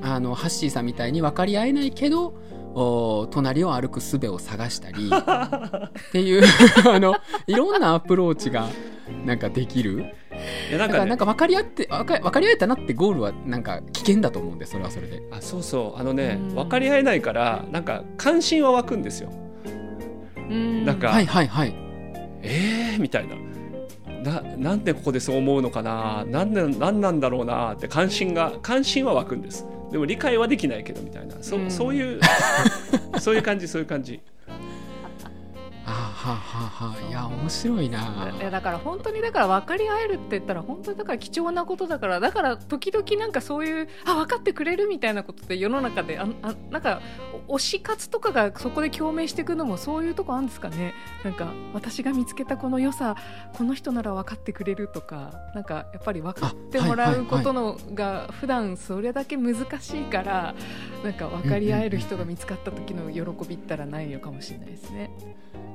Speaker 1: あのハッシーさんみたいに分かり合えないけどお隣を歩く術を探したり *laughs* っていう *laughs* あのいろんなアプローチがなんかできる
Speaker 2: いやなんか,、ね、
Speaker 1: なんか分かり合って分か分かり合えたなってゴールはなんか危険だと思うんでそれはそれで。
Speaker 2: あそうそう。あのね
Speaker 3: うん。
Speaker 2: 分かり合えないからなんか関心は湧くんですよ。
Speaker 3: うん。
Speaker 2: なんか。
Speaker 1: はいはいはい。
Speaker 2: えー？みたいな。ななんでここでそう思うのかな？なんでなんなんだろうなって関心が関心は湧くんです。でも理解はできないけどみたいな。そ,、
Speaker 3: うん。
Speaker 2: そういう *laughs* そういう感じそういう感じ
Speaker 1: あはははいや面白いな。
Speaker 3: だから本当にだから分かり合えるって言ったら本当にだから貴重なことだからだから時々なんかそういうあ分かってくれるみたいなことって世の中でああなんか推し活とかがそこで共鳴していくのもそういうとこあるんですかね。なんか私が見つけたこの良さこの人なら分かってくれるとかなんかやっぱり分かってもらうことのが普段それだけ難しいからなんか分かり合える人が見つかった時の喜びったらないのかもしれないですね。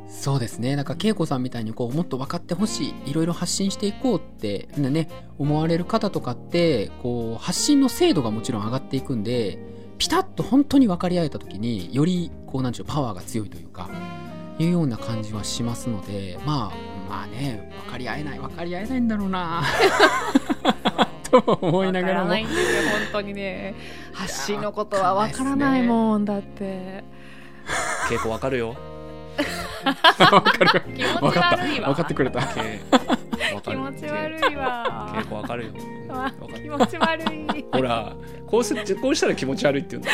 Speaker 1: そうですね。なんか恵子さんみたいにこうもっと分かってほしいいろいろ発信していこうってね思われる方とかってこう発信の精度がもちろん上がっていくんでピタッと本当に分かり合えた時によりこうなんでしょうパワーが強いというかいうような感じはしますのでまあまあね分かり合えない分かり合えないんだろうな *laughs* と思いながらも。
Speaker 3: らないんですよ本当にね。発信のことはわからないもんだって。
Speaker 2: 稽古わかるよ *laughs*
Speaker 1: 分かる。
Speaker 3: 気持ち
Speaker 1: 分かった
Speaker 3: 悪いわ。
Speaker 1: 分かってくれた。
Speaker 3: 気持ち悪いわ。
Speaker 2: 稽古わかる。よ
Speaker 3: 気持ち悪い
Speaker 2: ほらこうすこうしたら気持ち悪いって言うんだ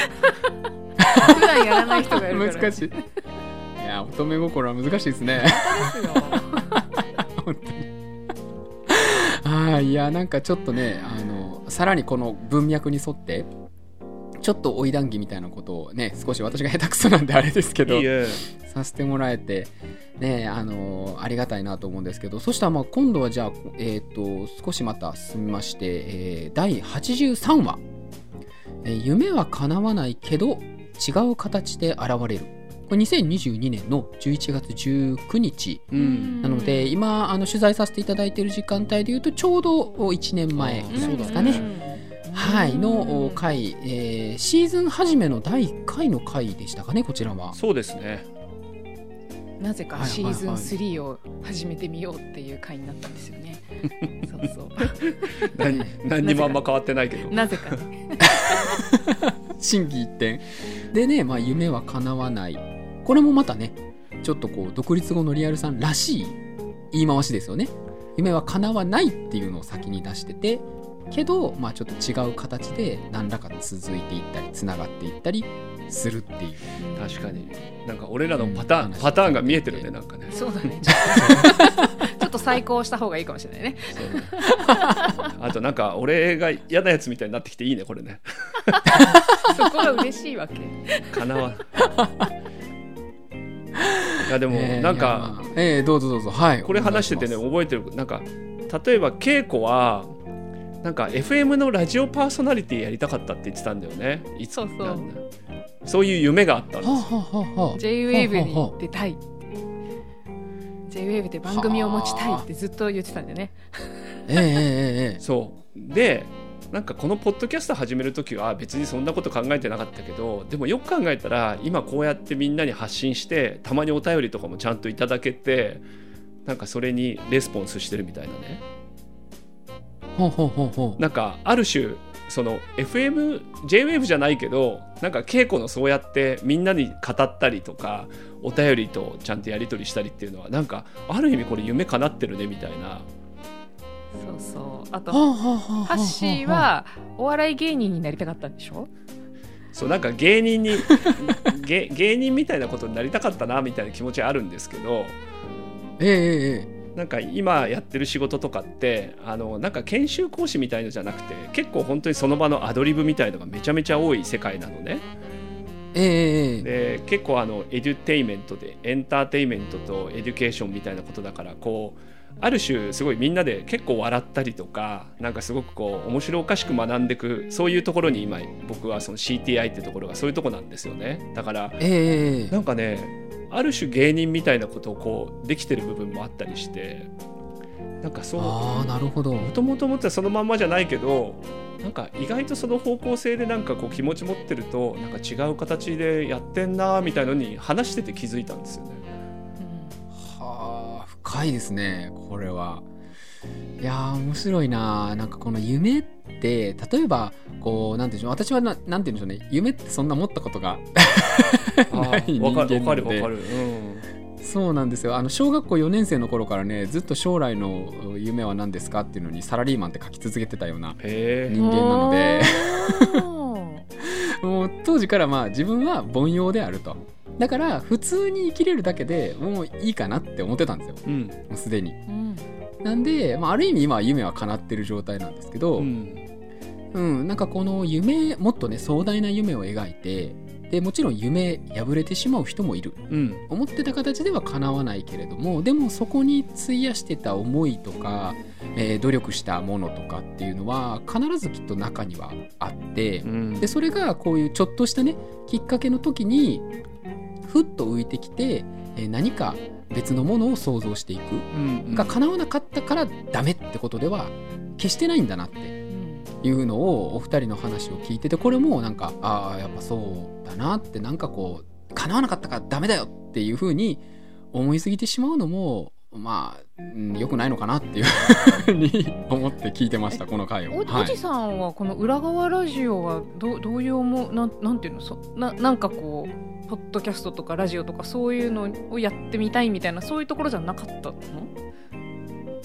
Speaker 3: 普段やらない人がいるから
Speaker 1: 難しいいや乙女心は難しいですね本当にああいやなんかちょっとねあのさらにこの文脈に沿ってちょっと追い談義みたいなことをね少し私が下手くそなんであれですけどさせてもらえてねあのありがたいなと思うんですけどそしたらまあ今度はじゃあ、えー、と少しまた進みまして、えー第83話、えー夢は叶わないけど違う形で現れる」これ2022年の11月19日。
Speaker 2: うん。
Speaker 1: なので今あの取材させていただいている時間帯でいうとちょうど1年前ぐらいですかね。はい、の回、えーシーズン初めの第1回の回でしたかねこちらは。
Speaker 2: そうですね
Speaker 3: なぜか
Speaker 1: はい
Speaker 3: シーズン3を始めてみようっていう回になったんですよね。*laughs* そうそう。
Speaker 2: 何何にもあんま変わってないけど
Speaker 3: なぜかね。
Speaker 1: 心機 *laughs* 一転でね、まあ、夢は叶わないこれもまたねちょっとこう独立後のリアルさんらしい言い回しですよね夢は叶わないっていうのを先に出しててけど、まあ、ちょっと違う形で何らか続いていったりつながっていったりするっていう。
Speaker 2: 確かに。なんか俺らのパターン、
Speaker 1: うん。
Speaker 2: パターンが見えてるねなんかね。
Speaker 3: そうだね。ちょっとちょっと再考した方がいいかもしれないね。
Speaker 2: そう。ねあとなんか俺が嫌なやつみたいになってきていいねこれね。*laughs*
Speaker 3: そこが嬉しいわけ。
Speaker 2: かなわいやでも
Speaker 1: えー
Speaker 2: なんか
Speaker 1: いやまあ。えーどうぞどうぞ。はい。
Speaker 2: これ話しててね覚えてる。なんか例えば恵子はなんか FM のラジオパーソナリティやりたかったって言ってたんだよね。いつ
Speaker 3: そうそう
Speaker 2: そういう夢があったんです。
Speaker 1: はあはあ
Speaker 3: J-WAVE に出たい。って J-WAVE で番組を持ちたいってずっと言ってたんだよね。
Speaker 1: ええええええ。
Speaker 2: そう。でなんかこのポッドキャスト始める時は別にそんなこと考えてなかったけどでもよく考えたら今こうやってみんなに発信してたまにお便りとかもちゃんといただけてなんかそれにレスポンスしてるみたいなね
Speaker 1: ほうほうほうほう。
Speaker 2: なんかある種その FMJWAVE じゃないけどなんか稽古のそうやってみんなに語ったりとかお便りとちゃんとやり取りしたりっていうのはなんかある意味これ夢叶ってるねみたいな。
Speaker 3: そうそう。あとハッシーはお笑い芸人になりたかったんでしょ？
Speaker 2: そうなんか芸人に *laughs* 芸芸人みたいなことになりたかったなみたいな気持ちはあるんですけど。
Speaker 1: ええええ
Speaker 2: なんか今やってる仕事とかってあのなんか研修講師みたいのじゃなくて結構本当にその場のアドリブみたいのがめちゃめちゃ多い世界なのね。
Speaker 1: ええええ
Speaker 2: で結構あのエデュテイメントでエンターテイメントとエデュケーションみたいなことだからこうある種すごいみんなで結構笑ったりとかなんかすごくこう面白おかしく学んでいくそういうところに今僕はその CTI ってところがそういうとこなんですよね。だから
Speaker 1: ええ。ええ
Speaker 2: なんかねある種芸人みたいなことをこうできてる部分もあったりしてなんかそう
Speaker 1: ああなるほど。
Speaker 2: もともと思ってたそのまんまじゃないけどなんか意外とその方向性でなんかこう気持ち持ってるとなんか違う形でやってんなみたいのに話してて気づいたんですよね。
Speaker 1: はあ深いですねこれは。いやー面白いな。なんかこの夢って例えばこうなんていうんでしょう私はななんていうんでしょうね。夢ってそんな持ったことがない人
Speaker 2: わか
Speaker 1: 間なので。
Speaker 2: るわかるわかる。うん。
Speaker 1: そうなんですよ。あの小学校4年生の頃からねずっと将来の夢は何ですかっていうのにサラリーマンって書き続けてたような
Speaker 2: へえ
Speaker 1: 人間なので。*laughs* もう当時からまあ自分は凡庸であるとだから普通に生きれるだけでもういいかなって思ってたんですよ。
Speaker 2: うん。
Speaker 1: もうすでに。
Speaker 3: うん。
Speaker 1: なんで、まあ、ある意味今は夢は叶ってる状態なんですけど、
Speaker 2: う
Speaker 1: うん
Speaker 2: ん
Speaker 1: なんかこの夢もっとね壮大な夢を描いてでもちろん夢破れてしまう人もいる。
Speaker 2: うん。
Speaker 1: 思ってた形では叶わないけれどもでもそこに費やしてた思いとか、えー努力したものとかっていうのは必ずきっと中にはあって
Speaker 2: うん。
Speaker 1: でそれがこういうちょっとしたねきっかけの時にふっと浮いてきて、えー何か別のものを想像していく
Speaker 2: うん
Speaker 1: が叶わなかったからダメってことでは決してないんだなって
Speaker 3: うん。
Speaker 1: いうのをお二人の話を聞いててこれもなんかああやっぱそうだなってなんかこう叶わなかったからダメだよっていうふうに思いすぎてしまうのもまあ、うん、良くないのかなっていうふうに思って聞いてましたこの回を。
Speaker 3: お
Speaker 1: はい。
Speaker 3: おじさんはこの裏側ラジオはどうどういう思うなんなんていうのそななんかこうポッドキャストとかラジオとかそういうのをやってみたいみたいなそういうところじゃなかったの？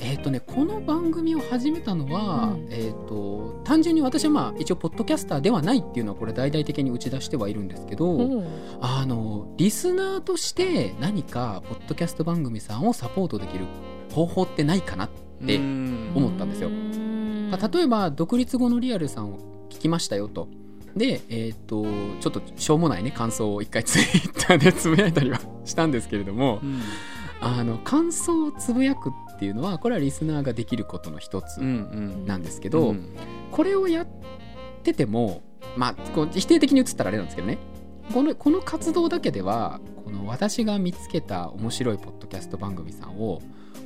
Speaker 1: えっ、とねこの番組を始めたのは、
Speaker 3: うん。
Speaker 1: えっ、と単純に私はまあ一応ポッドキャスターではないっていうのはこれ大々的に打ち出してはいるんですけど、
Speaker 3: おう。
Speaker 1: あのリスナーとして何かポッドキャスト番組さんをサポートできる方法ってないかなで
Speaker 2: うん。
Speaker 1: 思ったんですよ。
Speaker 3: うん。
Speaker 1: 例えば独立後のリアルさんを聞きましたよと。で、えっ、と、ちょっとしょうもないね、感想を一回ツイッターでつぶやいたりはしたんですけれども
Speaker 2: う、ん。
Speaker 1: あの、感想をつぶやくっていうのは、これはリスナーができることの一つ
Speaker 2: うんうん。
Speaker 1: なんですけ
Speaker 2: け
Speaker 1: ど、これをやってても、まあ、こう否定的に映ったらあれなんですけどね、このこの活動だけでは、ここの私が見つけた面白いポッドキャスト番組さんを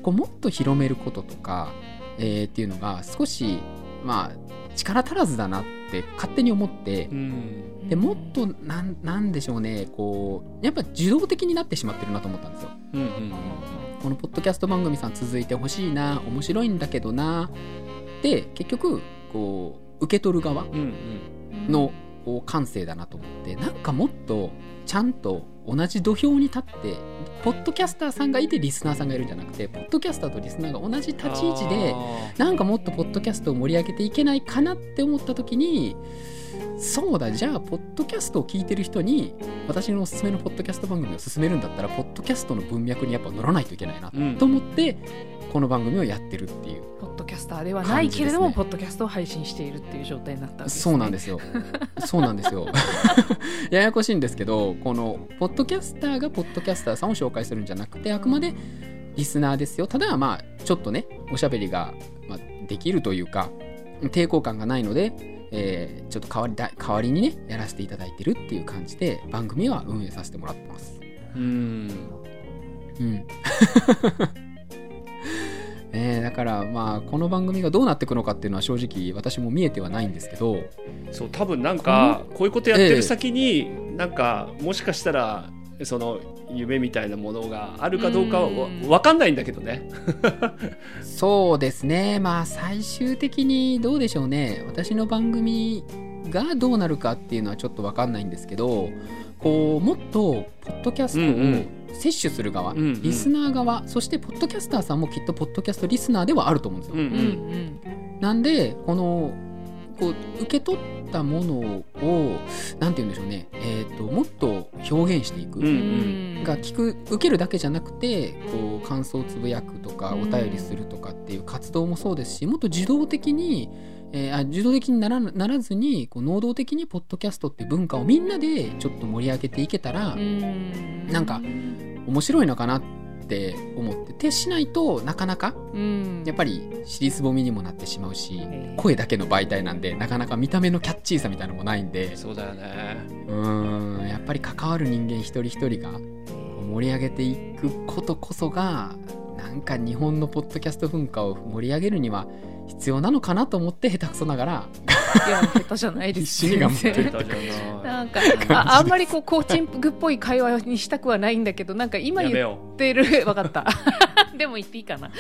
Speaker 1: こうもっと広めることとか、えーっていうのが少しまあ力足らずだなって勝手に思って
Speaker 2: うん。
Speaker 1: でもっとなんなんでしょうねこうやっぱ受動的になってしまってるなと思ったんですよ。
Speaker 2: うんうんうん
Speaker 1: このポッドキャスト番組さん続いてほしいな面白いんだけどなで結局こう受け取る側
Speaker 2: うんうん
Speaker 1: 感性だなと思ってなんかもっとちゃんと同じ土俵に立ってポッドキャスターさんがいてリスナーさんがいるんじゃなくてポッドキャスターとリスナーが同じ立ち位置で
Speaker 2: あ
Speaker 1: なんかもっとポッドキャストを盛り上げていけないかなって思った時にそうだじゃあポッドキャストを聞いてる人に私のおすすめのポッドキャスト番組を勧めるんだったらポッドキャストの文脈にやっぱ乗らないといけないなと思ってこの番組をやってるっていう。
Speaker 3: ポッドキャスターではないけれども、
Speaker 1: ね。
Speaker 3: ポッドキャストを配信しているっていう状態になったわけです、ね、
Speaker 1: そうなんですよ。そうなんですよ。*laughs* ややこしいんですけどこのポッドキャスターがポッドキャスターさんを紹介するんじゃなくてあくまでリスナーですよ。ただまあちょっとねおしゃべりが、まあ、できるというか抵抗感がないので、えーちょっと代わりだ代わりにねやらせていただいてるっていう感じで番組は運営させてもらってます。
Speaker 2: うん。
Speaker 1: うんね。えだからまあこの番組がどうなっていくのかっていうのは正直私も見えてはないんですけど。
Speaker 2: そう多分なんかこういうことやってる先に、なんかもしかしたらその夢みたいなものがあるかどうかは分かんないんだけどね。*laughs*
Speaker 1: そうですね。まあ最終的にどうでしょうね。私の番組がどうなるかっていうのはちょっと分かんないんですけどこうもっとポッドキャストを摂取する側、
Speaker 2: うんうん。
Speaker 1: リスナー側そしてポッドキャスターさんもきっとポッドキャストリスナーではあると思うんですよ、
Speaker 2: うんう
Speaker 3: うんん。
Speaker 1: なんでこのこう受け取ったものをなんて言うんでしょうね、えー、ともっと表現していく、
Speaker 2: うん
Speaker 3: うん。
Speaker 1: が聞く受けるだけじゃなくてこう感想をつぶやくとか
Speaker 3: うん。
Speaker 1: お便りするとかっていう活動もそうですしもっと受動的に、えーあ受動的にならならずにこう能動的にポッドキャストって文化をみんなでちょっと盛り上げていけたら
Speaker 3: うん。
Speaker 1: なんか面白いのかなって思って。てしないとなかなか
Speaker 3: うん。
Speaker 1: やっぱり尻すぼみにもなってしまうし
Speaker 3: えー。
Speaker 1: 声だけの媒体なんでなかなか見た目のキャッチーさみたいなのもないんで
Speaker 2: そうだよね。
Speaker 1: うーんやっぱり関わる人間一人一人が盛り上げていくことこそがなんか日本のポッドキャスト文化を盛り上げるには必要なのかなと思って下手くそながら。
Speaker 3: いや下手じゃないです。
Speaker 1: 必死に頑張ってる。
Speaker 3: 全然
Speaker 2: だじゃな
Speaker 3: んかあ *laughs* あんまりこうコーチングっぽい会話にしたくはないんだけどなんか今言ってる *laughs* 分かった。*laughs* でも言っていいかな。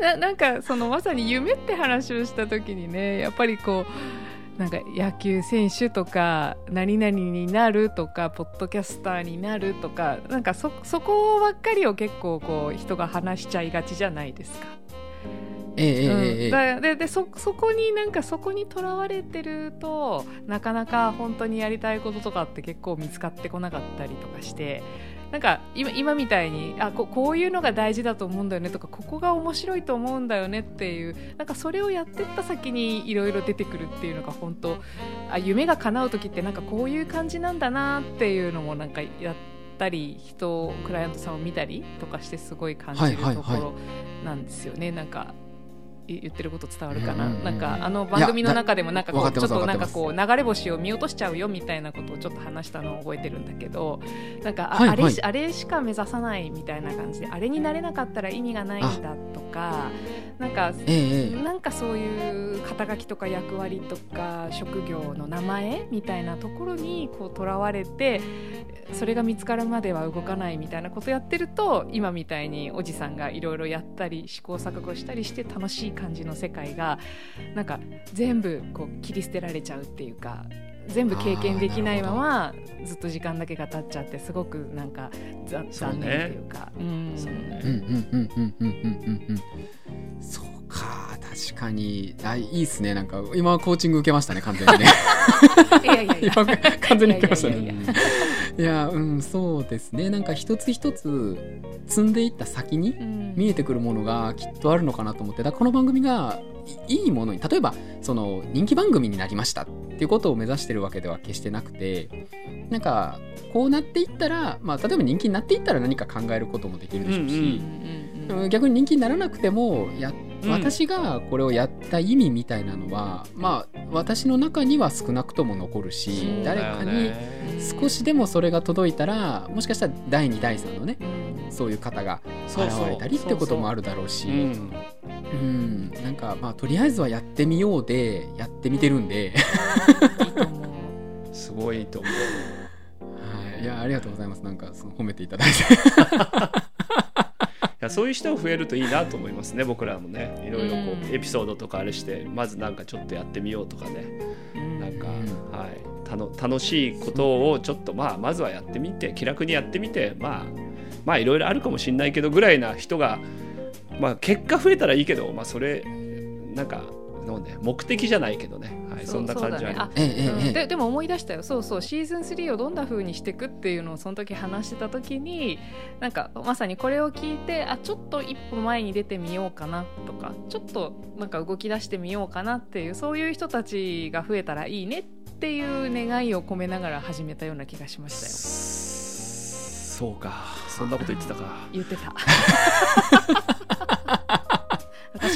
Speaker 3: ななんかそのまさに夢って話をした時にねやっぱりこうなんか野球選手とか何々になるとかポッドキャスターになるとかなんかそそこばっかりを結構こう人が話しちゃいがちじゃないですか。うん。ででそそこになんかそこにとらわれてるとなかなか本当にやりたいこととかって結構見つかってこなかったりとかしてなんか今今みたいにあここういうのが大事だと思うんだよねとかここが面白いと思うんだよねっていうなんかそれをやってった先にいろいろ出てくるっていうのが本当あ夢が叶う時ってなんかこういう感じなんだなっていうのもなんかやったり人クライアントさんを見たりとかしてすごい感じる
Speaker 1: はいはいはい。
Speaker 3: ところなんですよね。なんかい言ってること伝わるかな、
Speaker 1: うん。うんうん
Speaker 3: なんかあの番組の中でもなんかこうちょっとなんかこう流れ星を見落としちゃうよみたいなことをちょっと話したのを覚えてるんだけどなんかあ,、
Speaker 1: はいはい。
Speaker 3: あれしあれしか目指さないみたいな感じであれになれなかったら意味がないんだとかなんか
Speaker 1: ええええ。
Speaker 3: なんかそういう肩書きとか役割とか職業の名前みたいなところにこうとらわれてそれが見つかるまでは動かないみたいなことやってると今みたいにおじさんがいろいろやったり試行錯誤したりして楽しい感じの世界がなんか全部こう切り捨てられちゃうっていうか全部経験できないままずっと時間だけが経っちゃってすごくなんか残念っていうか。
Speaker 2: そう
Speaker 1: か確かに。あいいっすね。なんか今コーチング受けましたね完全にね。
Speaker 3: いやいやいや。*laughs*
Speaker 1: 今完全に受けましたね。
Speaker 3: いや
Speaker 1: うんそうですね。なんか一つ一つ積んでいった先に
Speaker 3: うん。
Speaker 1: 見えてくるものがきっとあるのかなと思って。だからこの番組がいいいものに例えばその人気番組になりましたっていうことを目指してるわけでは決してなくてなんかこうなっていったら、まあ、例えば人気になっていったら何か考えることもできるでしょうし、逆に人気にならなくてもやっ
Speaker 2: うん。
Speaker 1: 私がこれをやった意味みたいなのはまあ私の中には少なくとも残るし
Speaker 3: そう
Speaker 1: 誰かに少しでもそれが届いたらもしかしたら第2第3のね。
Speaker 3: うん
Speaker 1: そういう方が現れたりってこともあるだろうし。
Speaker 2: うん。
Speaker 1: うん。なんかまあとりあえずはやってみようでやってみてるんで、*laughs*
Speaker 2: すごいと思う。
Speaker 1: はい、いやありがとうございます。なんかその褒めていただいて。
Speaker 2: い *laughs* やそういう人が増えるといいなと思いますね僕らもね。いろいろこ
Speaker 3: う
Speaker 2: エピソードとかあれしてまずなんかちょっとやってみようとかね。なんか、
Speaker 1: うん。
Speaker 2: はい、たの楽しいことをちょっとまあまずはやってみて気楽にやってみてまあまあいろいろあるかもしれないけどぐらいな人がまあ結果増えたらいいけどまあそれなんかのね目的じゃないけどね、はい、そんな感じは
Speaker 3: ででも思い出したよ。そうそう。シーズン3をどんな風にしていくっていうのをその時話してた時になんかまさにこれを聞いてあちょっと一歩前に出てみようかなとかちょっとなんか動き出してみようかなっていうそういう人たちが増えたらいいねっていう願いを込めながら始めたような気がしましたよ。
Speaker 2: そうか。そんなこと言ってたか。
Speaker 3: 言ってた。私 *laughs*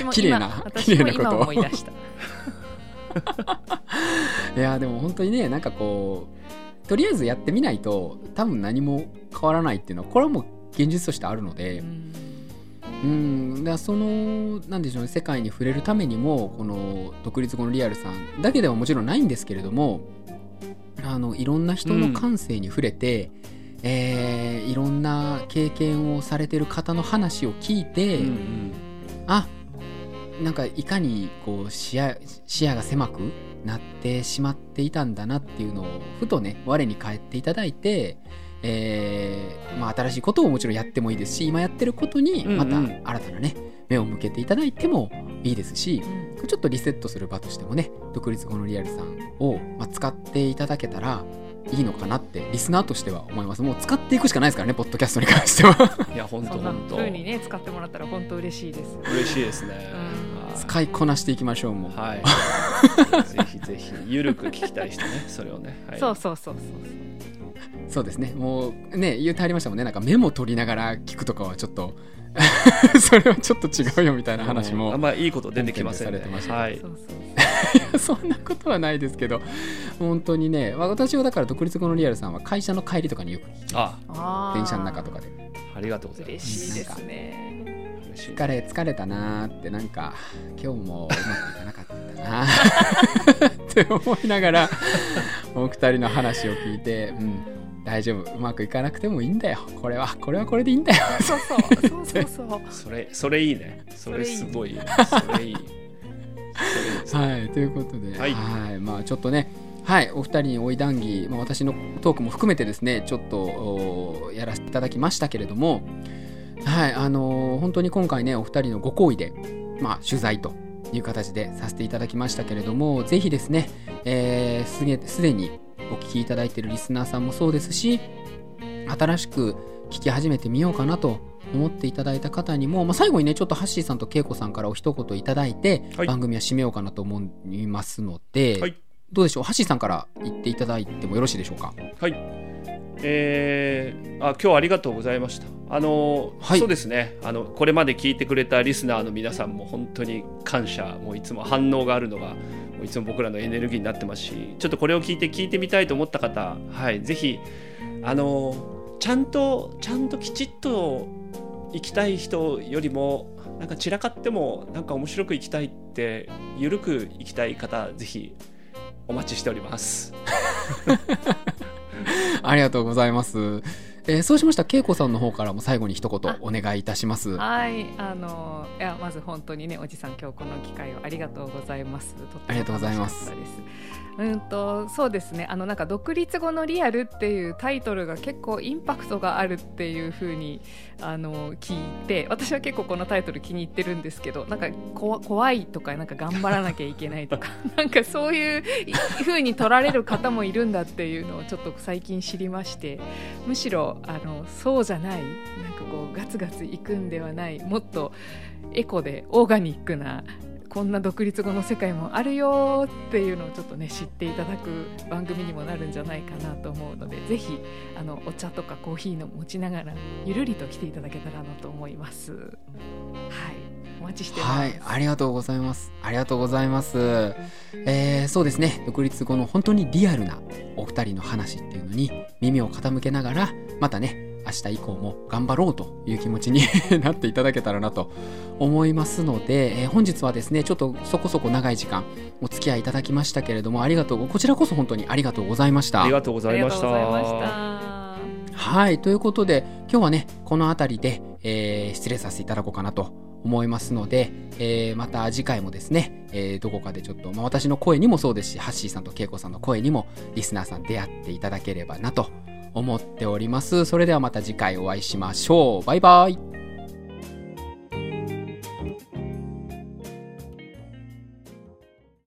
Speaker 3: も
Speaker 1: 綺麗な
Speaker 3: 今私も今
Speaker 1: 綺麗なこと。
Speaker 3: 思い出した。*laughs*
Speaker 1: いやでも本当にねなんかこうとりあえずやってみないと多分何も変わらないっていうのはこれはもう現実としてあるので
Speaker 3: うん。
Speaker 1: うんだそのなんでしょうね世界に触れるためにもこの独立後のリアルさんだけではもちろんないんですけれどもあのいろんな人の感性に触れて、えーいろんな経験をされてる方の話を聞いて、
Speaker 2: うんうん。
Speaker 1: あなんかいかにこう視野視野が狭くなってしまっていたんだなっていうのをふとね我に返っていただいて、えーまあ、新しいことをもちろんやってもいいですし今やってることにまた
Speaker 2: うん。うん
Speaker 1: 新たなね目を向けていただいてもいいですし
Speaker 3: うん。
Speaker 1: ちょっとリセットする場としてもね独立後のリアルさんを、まあ、使っていただけたらいいのかなってリスナーとしては思います。もう使っていくしかないですからねポッドキャストに関しては。
Speaker 2: いや本当
Speaker 3: そんな
Speaker 2: 本当。
Speaker 3: 風にね使ってもらったら本当嬉しいです。
Speaker 2: 嬉しいですね、
Speaker 3: うん。
Speaker 2: はい。
Speaker 1: 使いこなしていきましょうもう。
Speaker 2: はい。ぜひぜひ、ゆるく聞きたい人ね、それをね。はい、
Speaker 3: そうそうそうそう
Speaker 1: そう。ですね。もうね、言うてありましたもんね。なんかメモ取りながら聞くとかはちょっと、*laughs* それはちょっと違うよみたいな話も。
Speaker 2: あんまいいこと出てきませんねはい
Speaker 3: そう。そ *laughs* う
Speaker 1: そんなことはないですけど、本当にね、まあ私はだから独立後のリアルさんは会社の帰りとかによく
Speaker 2: あ、
Speaker 1: 電車の中とかで、
Speaker 2: ありがとうございま
Speaker 3: 嬉
Speaker 2: す。
Speaker 3: しいですね。
Speaker 1: 疲れ、疲れたなーって、なんか、今日もうまくいかなかったなー *laughs* って思いながら、お二人の話を聞いて、うん、大丈夫、うまくいかなくてもいいんだよ。これは、これはこれでいいんだよ。
Speaker 3: そうそう。そうそうそう。*laughs*
Speaker 2: それ、それいいね。それすごいいいね。それいい。それいい。ですね。
Speaker 1: はい、ということで、は
Speaker 2: はい。い、
Speaker 1: まあちょっとね、はい、お二人に追い談義、まあ、私のトークも含めてですね、ちょっとおやらせていただきましたけれども、はい、あのー本当に今回ね、お二人のご好意で、まあ取材という形でさせていただきましたけれども、ぜひですね、えーすげすでにお聞きいただいているリスナーさんもそうですし、新しく聞き始めてみようかなと思っていただいた方にも、まあ、最後にねちょっとハッシーさんと恵子さんからお一言いただいて、
Speaker 2: はい。
Speaker 1: 番組は締めようかなと思いますので、
Speaker 2: はい。
Speaker 1: どうでしょう？ハッシーさんから言っていただいてもよろしいでしょうか？
Speaker 2: はい。えー、あ今日はありがとうございました。あの、
Speaker 1: はい。
Speaker 2: そうですね。あのこれまで聞いてくれたリスナーの皆さんも本当に感謝もういつも反応があるのがいつも僕らのエネルギーになってますしちょっとこれを聞いて聞いてみたいと思った方はいぜひあのちゃんとちゃんときちっと行きたい人よりもなんか散らかってもなんか面白く行きたいってゆるく行きたい方ぜひお待ちしております。*laughs*
Speaker 1: ありがとうございます、えーそうしました。ら恵子さんの方からも最後に一言お願いいたします。
Speaker 3: はい。あのいやまず本当にねおじさん今日この機会をありがとうございます。
Speaker 1: ありがとうございます。
Speaker 3: うんとそうですね。あのなんか独立後のリアルっていうタイトルが結構インパクトがあるっていう風にあの聞いて私は結構このタイトル気に入ってるんですけどなんかこ怖いとかなんか頑張らなきゃいけないとか *laughs* なんかそういう風に取られる方もいるんだっていうのをちょっと最近知りましてむしろあのそうじゃないなんかこうガツガツいくんではないもっとエコでオーガニックなこんな独立後の世界もあるよっていうのをちょっとね知っていただく番組にもなるんじゃないかなと思うので是非あのお茶とかコーヒーの持ちながらゆるりと来ていただけたらなと思います。はいお待ちしてます。
Speaker 1: はい、ありがとうございます。ありがとうございます。えーそうですね、独立後の本当にリアルなお二人の話っていうのに耳を傾けながら、またね、明日以降も頑張ろうという気持ちに *laughs* なっていただけたらなと思いますので、えー本日はですね、ちょっとそこそこ長い時間お付き合いいただきましたけれども、ありがとう、こちらこそ本当にありがとうございました。
Speaker 2: ありがとう
Speaker 3: ございました。
Speaker 1: はい。ということで、今日はね、この辺りで、えー失礼させていただこうかなと思いますので、えーまた次回もですね、えーどこかでちょっと、まあ、私の声にもそうですし、ハッシーさんとケイコさんの声にも、リスナーさん出会っていただければなと思っております。それではまた次回お会いしましょう。バイバイ。